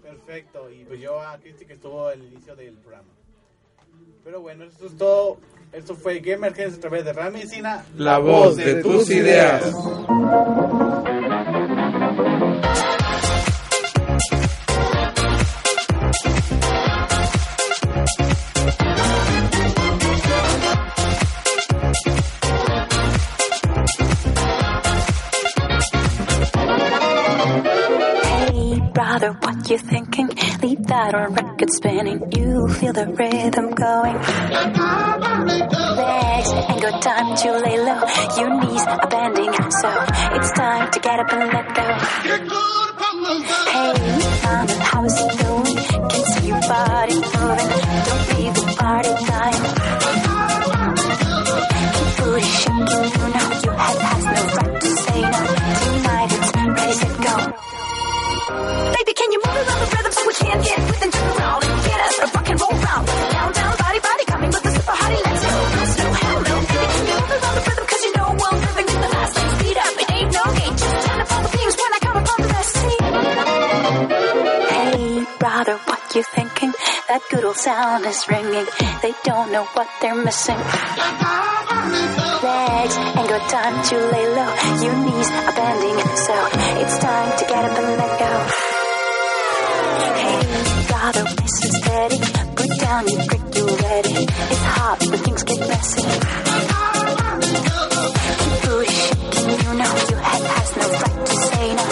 perfecto. Y pues yo a Cristi que estuvo al inicio del programa. Pero bueno, esto es todo. Esto fue Gamergens a través de Real Medicina. La voz de tus ideas. Brother, what you thinking? Leave that on record spinning. You feel the rhythm going. Legs ain't got time to lay low. Your knees are bending, so it's time to get up and let go. Hey, mama, how is it whole sound is ringing. They don't know what they're missing. Legs ain't got time to lay low. Your knees are bending, so it's time to get up and let go. Hey, got a waist is steady. Put down your brick you ready. It's hot when things get messy. Keep booty shaking, you know your head has no right to say no.